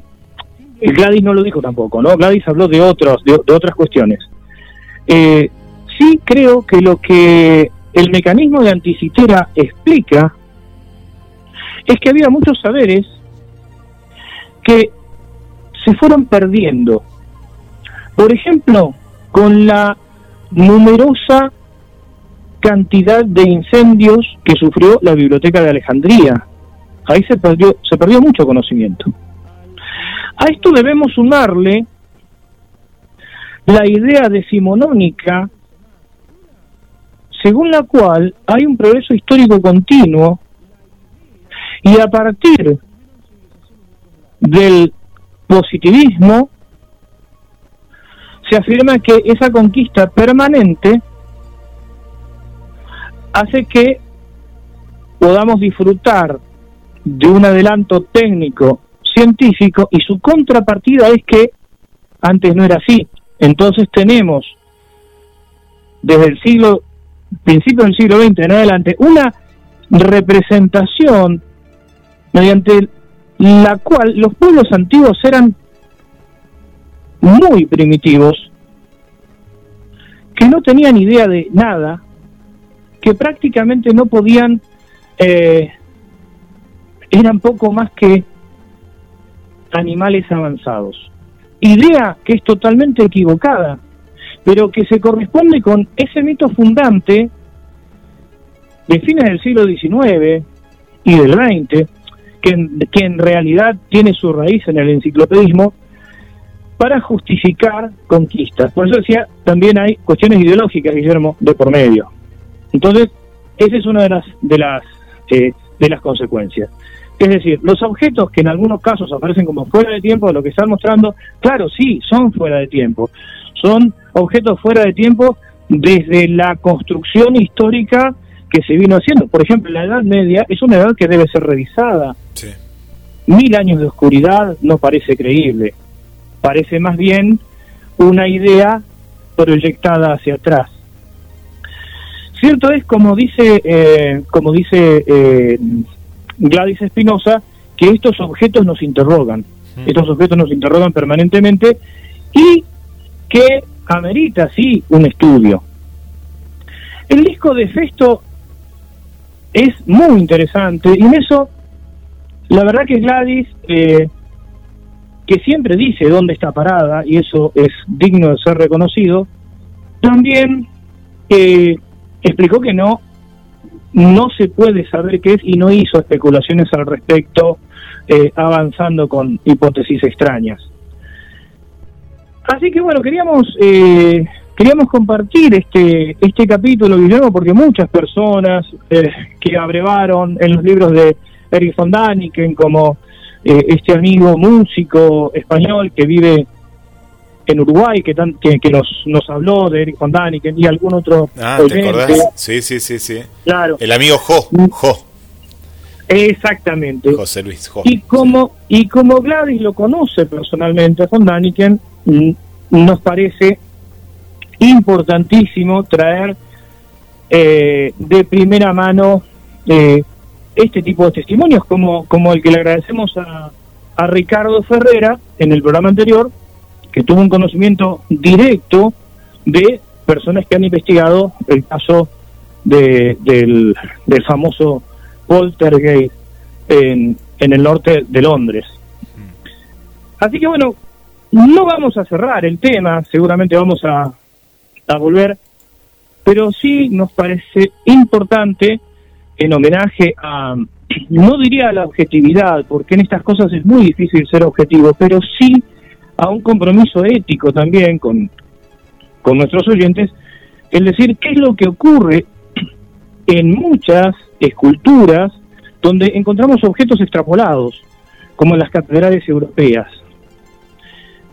Gladys no lo dijo tampoco, ¿no? Gladys habló de otros, de, otras cuestiones. Eh, sí creo que lo que el mecanismo de anticitera explica es que había muchos saberes que se fueron perdiendo por ejemplo, con la numerosa cantidad de incendios que sufrió la biblioteca de Alejandría. Ahí se perdió, se perdió mucho conocimiento. A esto debemos sumarle la idea decimonónica según la cual hay un progreso histórico continuo y a partir del positivismo se afirma que esa conquista permanente hace que podamos disfrutar de un adelanto técnico científico y su contrapartida es que antes no era así. Entonces tenemos desde el siglo, principio del siglo XX en adelante, una representación mediante la cual los pueblos antiguos eran muy primitivos, que no tenían idea de nada, que prácticamente no podían, eh, eran poco más que animales avanzados. Idea que es totalmente equivocada, pero que se corresponde con ese mito fundante de fines del siglo XIX y del XX, que que en realidad tiene su raíz en el enciclopedismo, para justificar conquistas. Por eso decía, también hay cuestiones ideológicas, Guillermo, de por medio. Entonces, esa es una de las de las eh, de las consecuencias. Es decir, los objetos que en algunos casos aparecen como fuera de tiempo de lo que están mostrando, claro, sí, son fuera de tiempo. Son objetos fuera de tiempo desde la construcción histórica que se vino haciendo. Por ejemplo, la Edad Media es una edad que debe ser revisada. Mil años de oscuridad no parece creíble. Parece más bien una idea proyectada hacia atrás. Cierto es, como dice, eh, como dice eh, Gladys Espinosa, que estos objetos nos interrogan. Estos objetos nos interrogan permanentemente y que amerita, sí, un estudio. El disco de Festo es muy interesante y en eso, la verdad que Gladys, eh, que siempre dice dónde está parada y eso es digno de ser reconocido, también eh, explicó que no no se puede saber qué es y no hizo especulaciones al respecto eh, avanzando con hipótesis extrañas. Así que bueno, queríamos eh, queríamos compartir este este capítulo, Guillermo, porque muchas personas eh, que abrevaron en los libros de Eric von Daniken, como este amigo músico español que vive en Uruguay que, que, nos, nos habló de Eric von Daniken y algún otro ah, ¿te acordás? Sí, sí, sí, sí. Claro. El amigo Jo. Jo. Exactamente. José Luis Jo. Y como, y como Gladys lo conoce personalmente a von Daniken, mm, nos parece importantísimo traer eh, de primera mano eh, este tipo de testimonios, como, como el que le agradecemos a, a Ricardo Ferrera en el programa anterior, que tuvo un conocimiento directo de personas que han investigado el caso de, del, del famoso poltergeist en, en el norte de Londres. Así que bueno, no vamos a cerrar el tema, seguramente vamos a, a volver, pero sí nos parece importante en homenaje a, no diría a la objetividad, porque en estas cosas es muy difícil ser objetivo, pero sí a un compromiso ético también con, con nuestros oyentes, el decir qué es lo que ocurre en muchas esculturas donde encontramos objetos extrapolados, como en las catedrales europeas,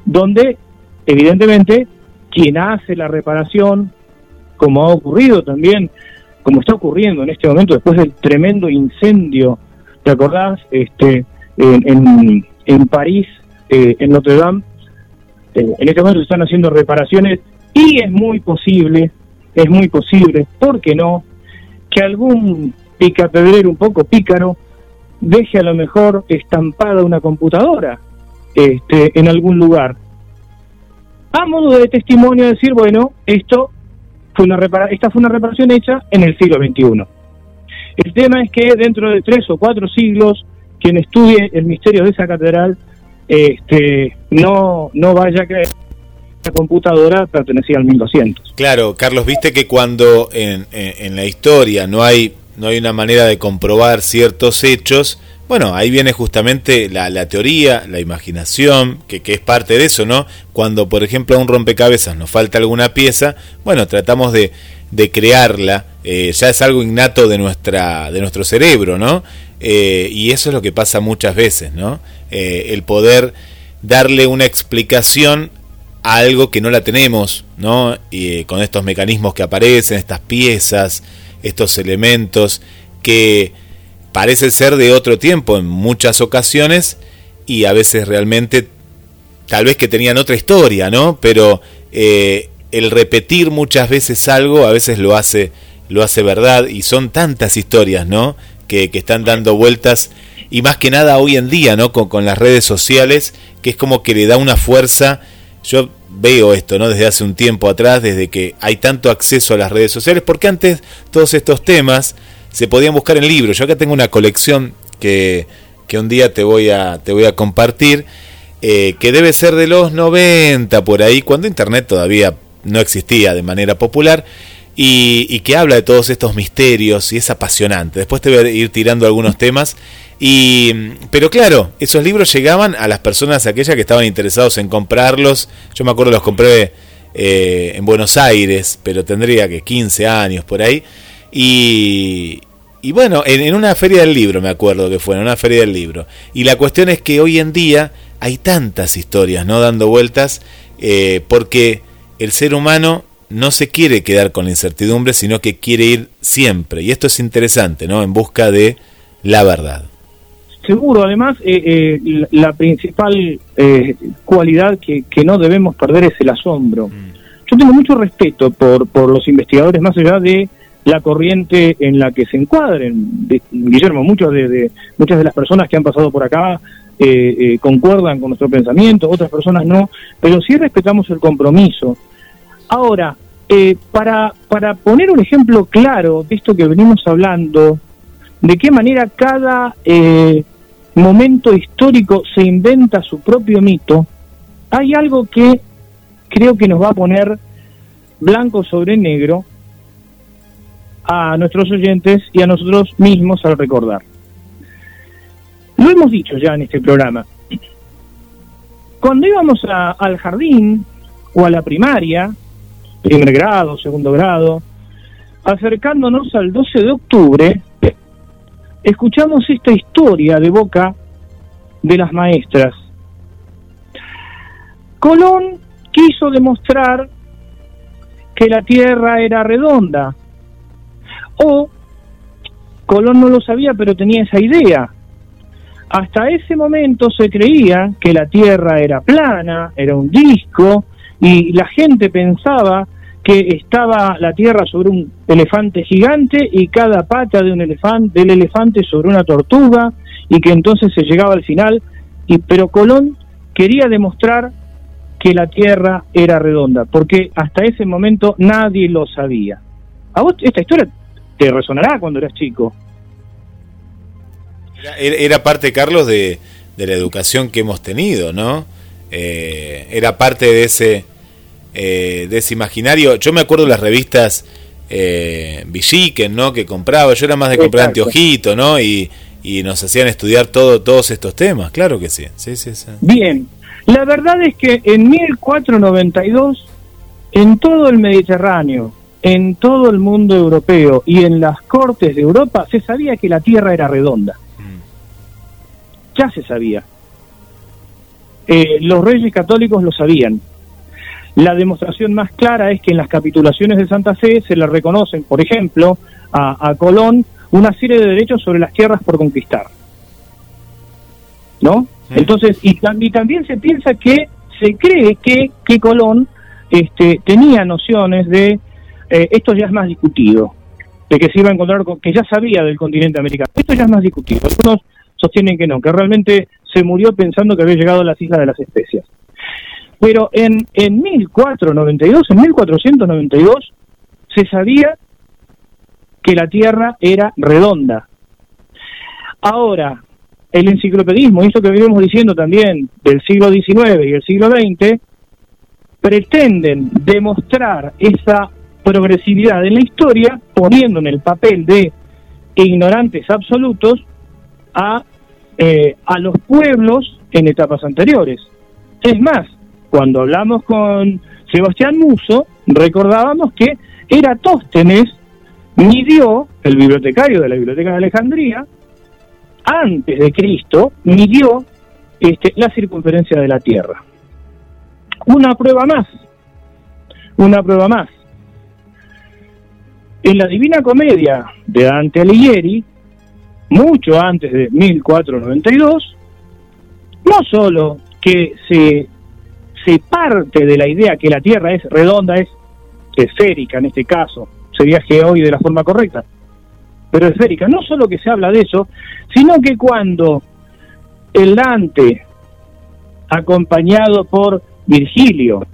donde evidentemente quien hace la reparación, como ha ocurrido también, como está ocurriendo en este momento después del tremendo incendio, ¿te acordás? Este, en, en, París, eh, en Notre Dame, eh, en este momento se están haciendo reparaciones y es muy posible, es muy posible, ¿por qué no? Que algún picapedrero un poco pícaro deje a lo mejor estampada una computadora este, en algún lugar. A modo de testimonio decir, bueno, esto fue una repara esta fue una reparación hecha en el siglo XXI. El tema es que dentro de tres o cuatro siglos, quien estudie el misterio de esa catedral este, no, no vaya a creer que la computadora pertenecía al 1200. Claro, Carlos, viste que cuando en, en, en la historia no hay, no hay una manera de comprobar ciertos hechos, bueno, ahí viene justamente la, la teoría, la imaginación, que, que, es parte de eso, ¿no? Cuando, por ejemplo, a un rompecabezas nos falta alguna pieza, bueno, tratamos de, de crearla, eh, ya es algo innato de, nuestra, de nuestro cerebro, ¿no? Eh, y eso es lo que pasa muchas veces, ¿no? Eh, el poder darle una explicación a algo que no la tenemos, ¿no? Y con estos mecanismos que aparecen, estas piezas, estos elementos que parece ser de otro tiempo en muchas ocasiones y a veces realmente tal vez que tenían otra historia, ¿no? Pero eh, el repetir muchas veces algo a veces lo hace lo hace verdad y son tantas historias, ¿no? Que, que están dando vueltas y más que nada hoy en día, ¿no? Con, con las redes sociales, que es como que le da una fuerza. Yo veo esto, ¿no? Desde hace un tiempo atrás, desde que hay tanto acceso a las redes sociales, porque antes todos estos temas se podían buscar en libros. Yo acá tengo una colección que, que un día te voy a, te voy a compartir, eh, que debe ser de los 90 por ahí, cuando Internet todavía no existía de manera popular. Y, y, que habla de todos estos misterios y es apasionante. Después te voy a ir tirando algunos temas. Y, pero claro, esos libros llegaban a las personas aquellas que estaban interesados en comprarlos. Yo me acuerdo los compré eh, en Buenos Aires, pero tendría que 15 años por ahí. Y, y bueno, en, una feria del libro, me acuerdo que fue, en una feria del libro. Y la cuestión es que hoy en día hay tantas historias, ¿no? Dando vueltas, eh, porque el ser humano no se quiere quedar con la incertidumbre, sino que quiere ir siempre. Y esto es interesante, ¿no? En busca de la verdad. Seguro, además, eh, eh, la principal eh, cualidad que, que, no debemos perder es el asombro. Mm. Yo tengo mucho respeto por, por los investigadores, más allá de la corriente en la que se encuadren. Guillermo, muchos de, de, muchas de las personas que han pasado por acá eh, concuerdan con nuestro pensamiento, otras personas no, pero sí respetamos el compromiso. Ahora, eh, para, para poner un ejemplo claro de esto que venimos hablando, de qué manera cada eh, momento histórico se inventa su propio mito, hay algo que creo que nos va a poner blanco sobre negro a nuestros oyentes y a nosotros mismos al recordar. Lo hemos dicho ya en este programa. Cuando íbamos al jardín o a la primaria, primer grado, segundo grado, acercándonos al 12 de octubre, escuchamos esta historia de boca de las maestras. Colón quiso demostrar que la Tierra era redonda, o Colón no lo sabía, pero tenía esa idea. Hasta ese momento se creía que la Tierra era plana, era un disco, y la gente pensaba que estaba la tierra sobre un elefante gigante y cada pata de un elefante del elefante sobre una tortuga y que entonces se llegaba al final. Y pero Colón quería demostrar que la tierra era redonda porque hasta ese momento nadie lo sabía. A vos esta historia te resonará cuando eras chico era, era parte Carlos de, de la educación que hemos tenido no eh, era parte de ese, eh, de ese imaginario. Yo me acuerdo de las revistas eh, Villiquen, ¿no? Que compraba. Yo era más de comprar anteojito, ¿no? Y, y nos hacían estudiar todo, todos estos temas. Claro que sí. Sí, sí, sí. Bien. La verdad es que en 1492, en todo el Mediterráneo, en todo el mundo europeo y en las cortes de Europa, se sabía que la Tierra era redonda. Mm. Ya se sabía eh, los reyes católicos lo sabían. La demostración más clara es que en las capitulaciones de Santa Fe se le reconocen, por ejemplo, a, a Colón una serie de derechos sobre las tierras por conquistar. ¿No? Sí. Entonces, y, y, también se piensa que se cree que, que Colón este, tenía nociones de, eh, esto ya es más discutido, de que se iba a encontrar con, que ya sabía del continente americano. Esto ya es más discutido. Algunos sostienen que no, que realmente se murió pensando que había llegado a las Islas de las Especias. Pero en, en 1492, en 1492, se sabía que la Tierra era redonda. Ahora, el enciclopedismo, esto que venimos diciendo también del siglo XIX y el siglo XX, pretenden demostrar esa progresividad en la historia poniendo en el papel de ignorantes absolutos a eh, a los pueblos en etapas anteriores. Es más, cuando hablamos con Sebastián Muso, recordábamos que Eratóstenes midió, el bibliotecario de la Biblioteca de Alejandría, antes de Cristo, midió este, la circunferencia de la Tierra. Una prueba más, una prueba más. En la Divina Comedia de Dante Alighieri, mucho antes de 1492, no solo que se, se parte de la idea que la Tierra es redonda, es esférica en este caso, sería geoide de la forma correcta, pero esférica. No solo que se habla de eso, sino que cuando el Dante, acompañado por Virgilio,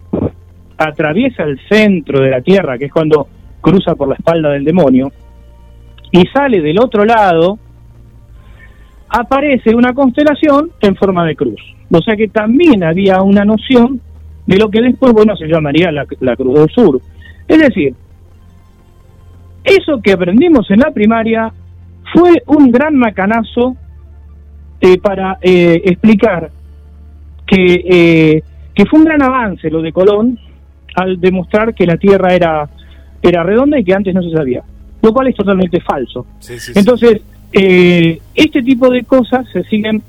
atraviesa el centro de la Tierra, que es cuando cruza por la espalda del demonio, y sale del otro lado, aparece una constelación en forma de cruz. O sea que también había una noción de lo que después, bueno, se llamaría la, Cruz del Sur. Es decir, eso que aprendimos en la primaria fue un gran macanazo eh, para eh, explicar que, eh, que fue un gran avance lo de Colón al demostrar que la Tierra era, era redonda y que antes no se sabía, lo cual es totalmente falso. Entonces, este tipo de cosas se siguen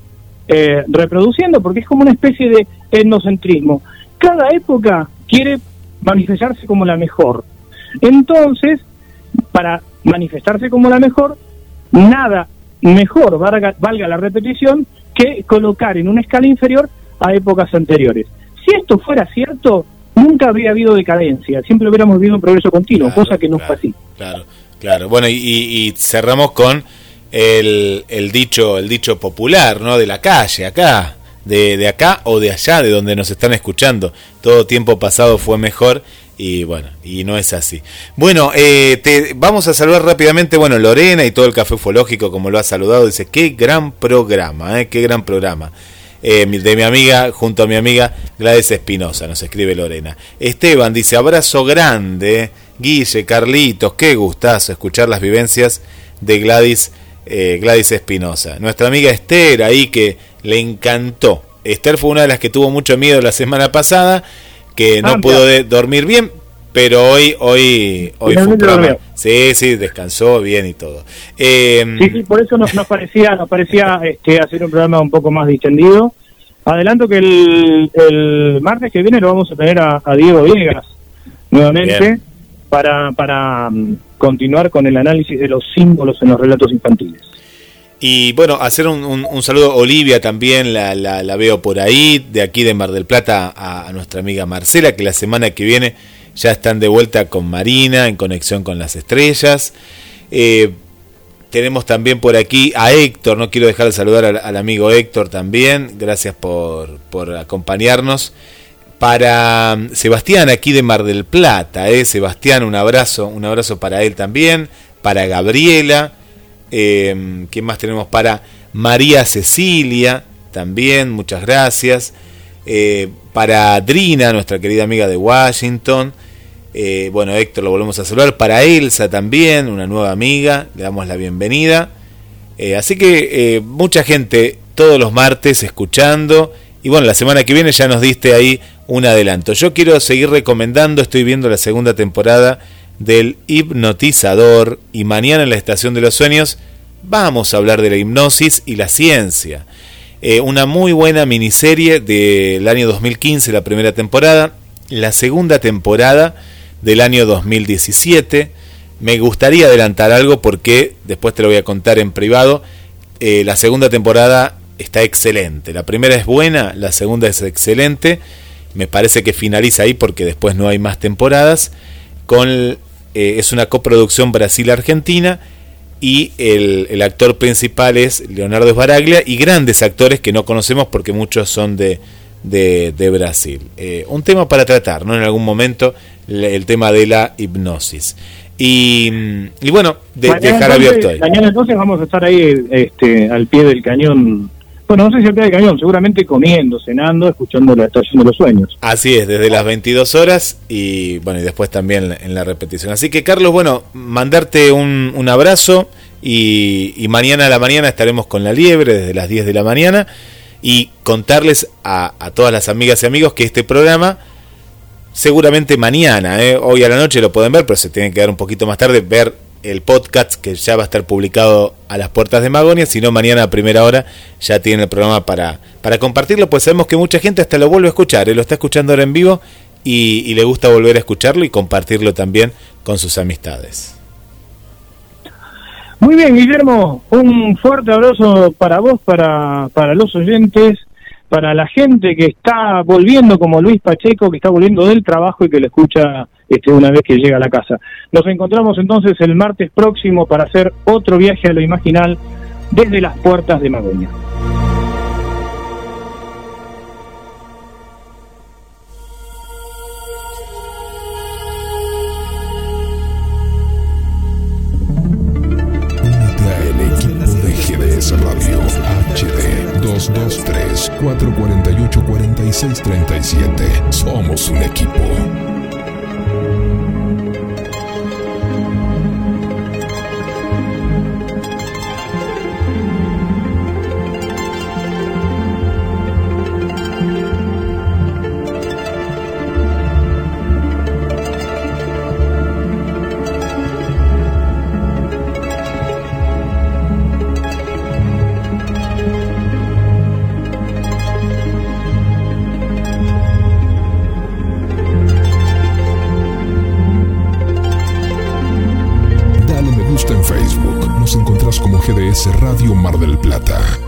reproduciendo porque es como una especie de etnocentrismo cada época quiere manifestarse como la mejor. Entonces, para manifestarse como la mejor, nada mejor, valga, la repetición, que colocar en una escala inferior a épocas anteriores. Si esto fuera cierto, nunca habría habido decadencia, siempre hubiéramos vivido un progreso continuo, cosa que no fue así. Claro, claro. Bueno, y, cerramos con el, el, dicho el dicho popular, ¿no? De la calle, acá de, de acá o de allá, de donde nos están escuchando. Todo tiempo pasado fue mejor y bueno, y no es así. Bueno, eh, te, vamos a saludar rápidamente, bueno, Lorena y todo el Café Ufológico, como lo ha saludado, dice, qué gran programa, eh, qué gran programa. Eh, de mi amiga, junto a mi amiga Gladys Espinosa, nos escribe Lorena. Esteban dice, abrazo grande, Guille, Carlitos, qué gustazo escuchar las vivencias de Gladys, Gladys Espinosa. Nuestra amiga Esther ahí que le encantó. Esther fue una de las que tuvo mucho miedo la semana pasada, que no pudo dormir bien, pero hoy hoy hoy fue un programa. Sí, sí, descansó bien y todo. Em, sí, sí, por eso nos, nos parecía nos parecía este, hacer un programa un poco más distendido. Adelanto que el, el martes que viene lo vamos a tener a, Diego Viegas nuevamente para, para mm, continuar con el análisis de los símbolos en los relatos infantiles. Y bueno, hacer un, saludo a Olivia también, la, veo por ahí, de aquí de Mar del Plata a, nuestra amiga Marcela, que la semana que viene ya están de vuelta con Marina en conexión con las estrellas. Eh, tenemos también por aquí a Héctor, no quiero dejar de saludar al, amigo Héctor también, gracias por, por, acompañarnos. Para um, Sebastián aquí de Mar del Plata, eh, Sebastián, un abrazo, un abrazo para él también, para Gabriela eh, ¿Quién más tenemos para María Cecilia? También, muchas gracias. Eh, para Drina, nuestra querida amiga de Washington. Eh, bueno, Héctor lo volvemos a saludar. Para Elsa también, una nueva amiga. Le damos la bienvenida. Eh, así que mucha gente todos los martes escuchando. Y bueno, la semana que viene ya nos diste ahí un adelanto. Yo quiero seguir recomendando, estoy viendo la segunda temporada del hipnotizador y mañana en la Estación de los Sueños vamos a hablar de la hipnosis y la ciencia. Eh, una muy buena miniserie del año 2015, la primera temporada, la segunda temporada del año 2017. Me gustaría adelantar algo porque después te lo voy a contar en privado. Eh, la segunda temporada está excelente. La primera es buena, la segunda es excelente. Me parece que finaliza ahí porque después no hay más temporadas. Con eh, es una coproducción Brasil-Argentina y el, actor principal es Leonardo Sbaraglia y grandes actores que no conocemos porque muchos son de, de, Brasil. Eh, un tema para tratar, ¿no? En algún momento el tema de la hipnosis. Y, bueno, de, dejar abierto ahí. Mañana entonces vamos a estar ahí este, al pie del cañón bueno, no sé si al pie del cañón, seguramente comiendo, cenando, escuchando la estación de los sueños. Así es, desde las 22 horas y bueno, y después también en la repetición. Así que Carlos, bueno, mandarte un, un abrazo y, mañana a la mañana estaremos con la liebre desde las 10 de la mañana y contarles a, a todas las amigas y amigos que este programa seguramente mañana, ¿eh? hoy a la noche lo pueden ver, pero se tienen que dar un poquito más tarde, ver el podcast que ya va a estar publicado a las puertas de Magonia, sino mañana a primera hora ya tiene el programa para, para compartirlo, pues sabemos que mucha gente hasta lo vuelve a escuchar, ¿eh? lo está escuchando ahora en vivo y, le gusta volver a escucharlo y compartirlo también con sus amistades. Muy bien, Guillermo, un fuerte abrazo para vos, para, para los oyentes, para la gente que está volviendo como Luis Pacheco, que está volviendo del trabajo y que lo escucha este, una vez que llega a la casa. Nos encontramos entonces el martes próximo para hacer otro viaje a lo imaginal desde las puertas de Magoña. Radio HD 223 448 4637. Somos un equipo. Amen. Radio Mar del Plata.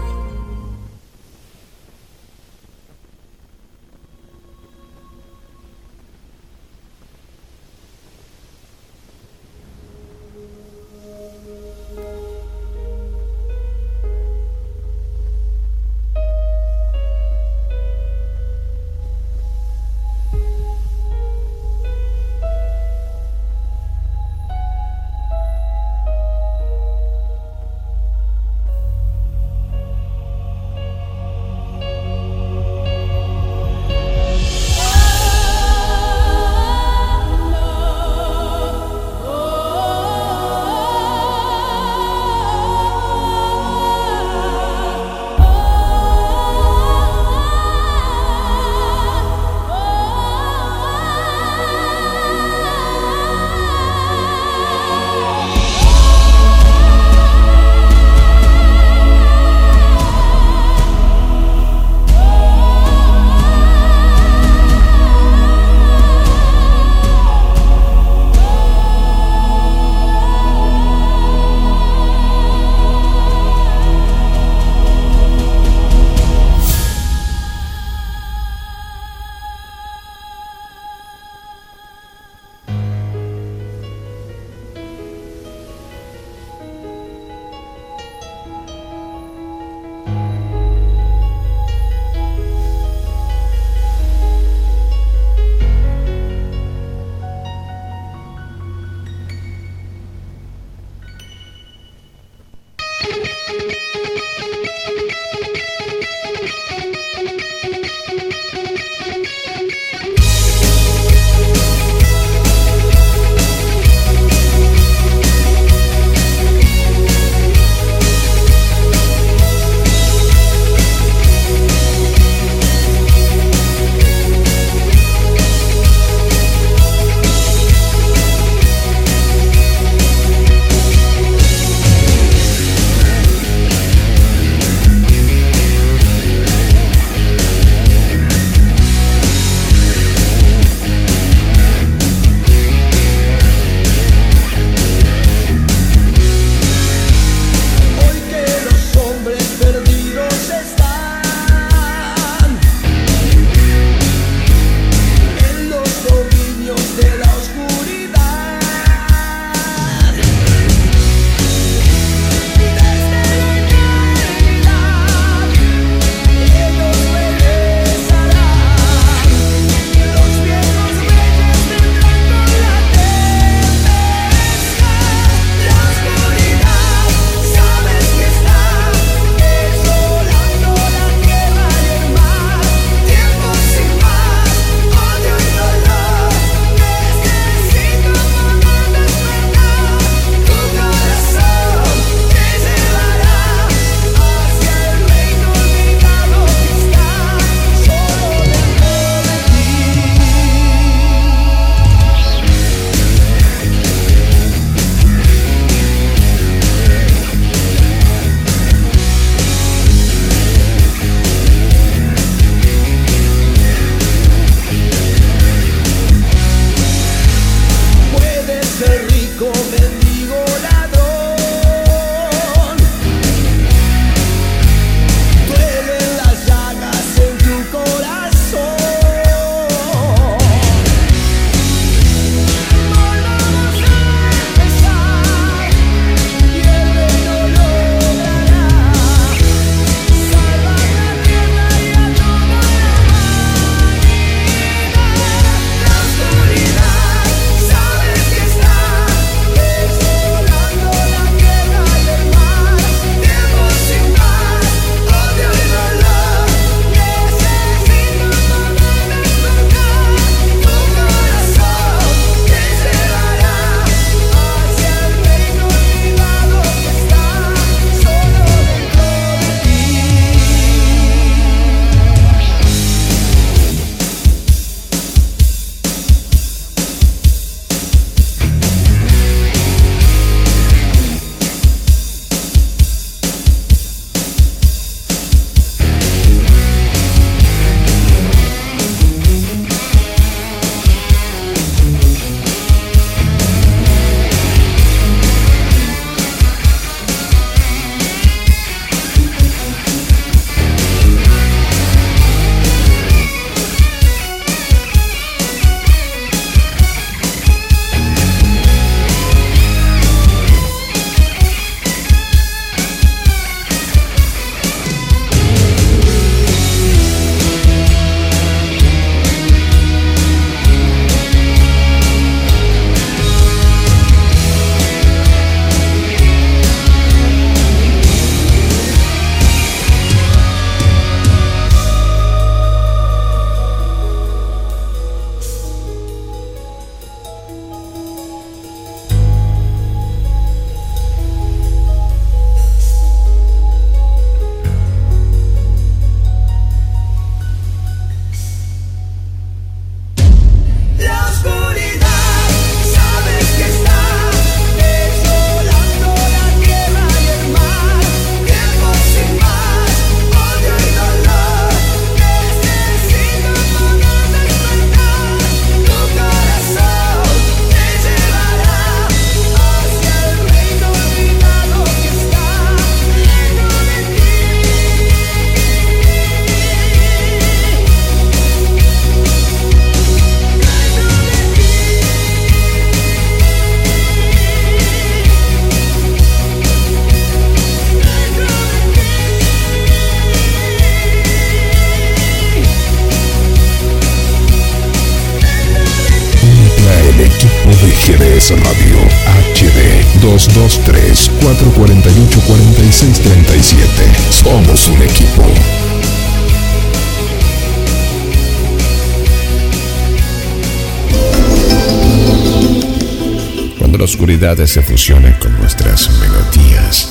Se fusione con nuestras melodías.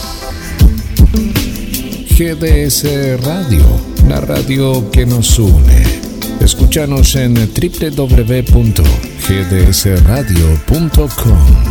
GDS Radio, la radio que nos une. Escúchanos en www.gdsradio.com.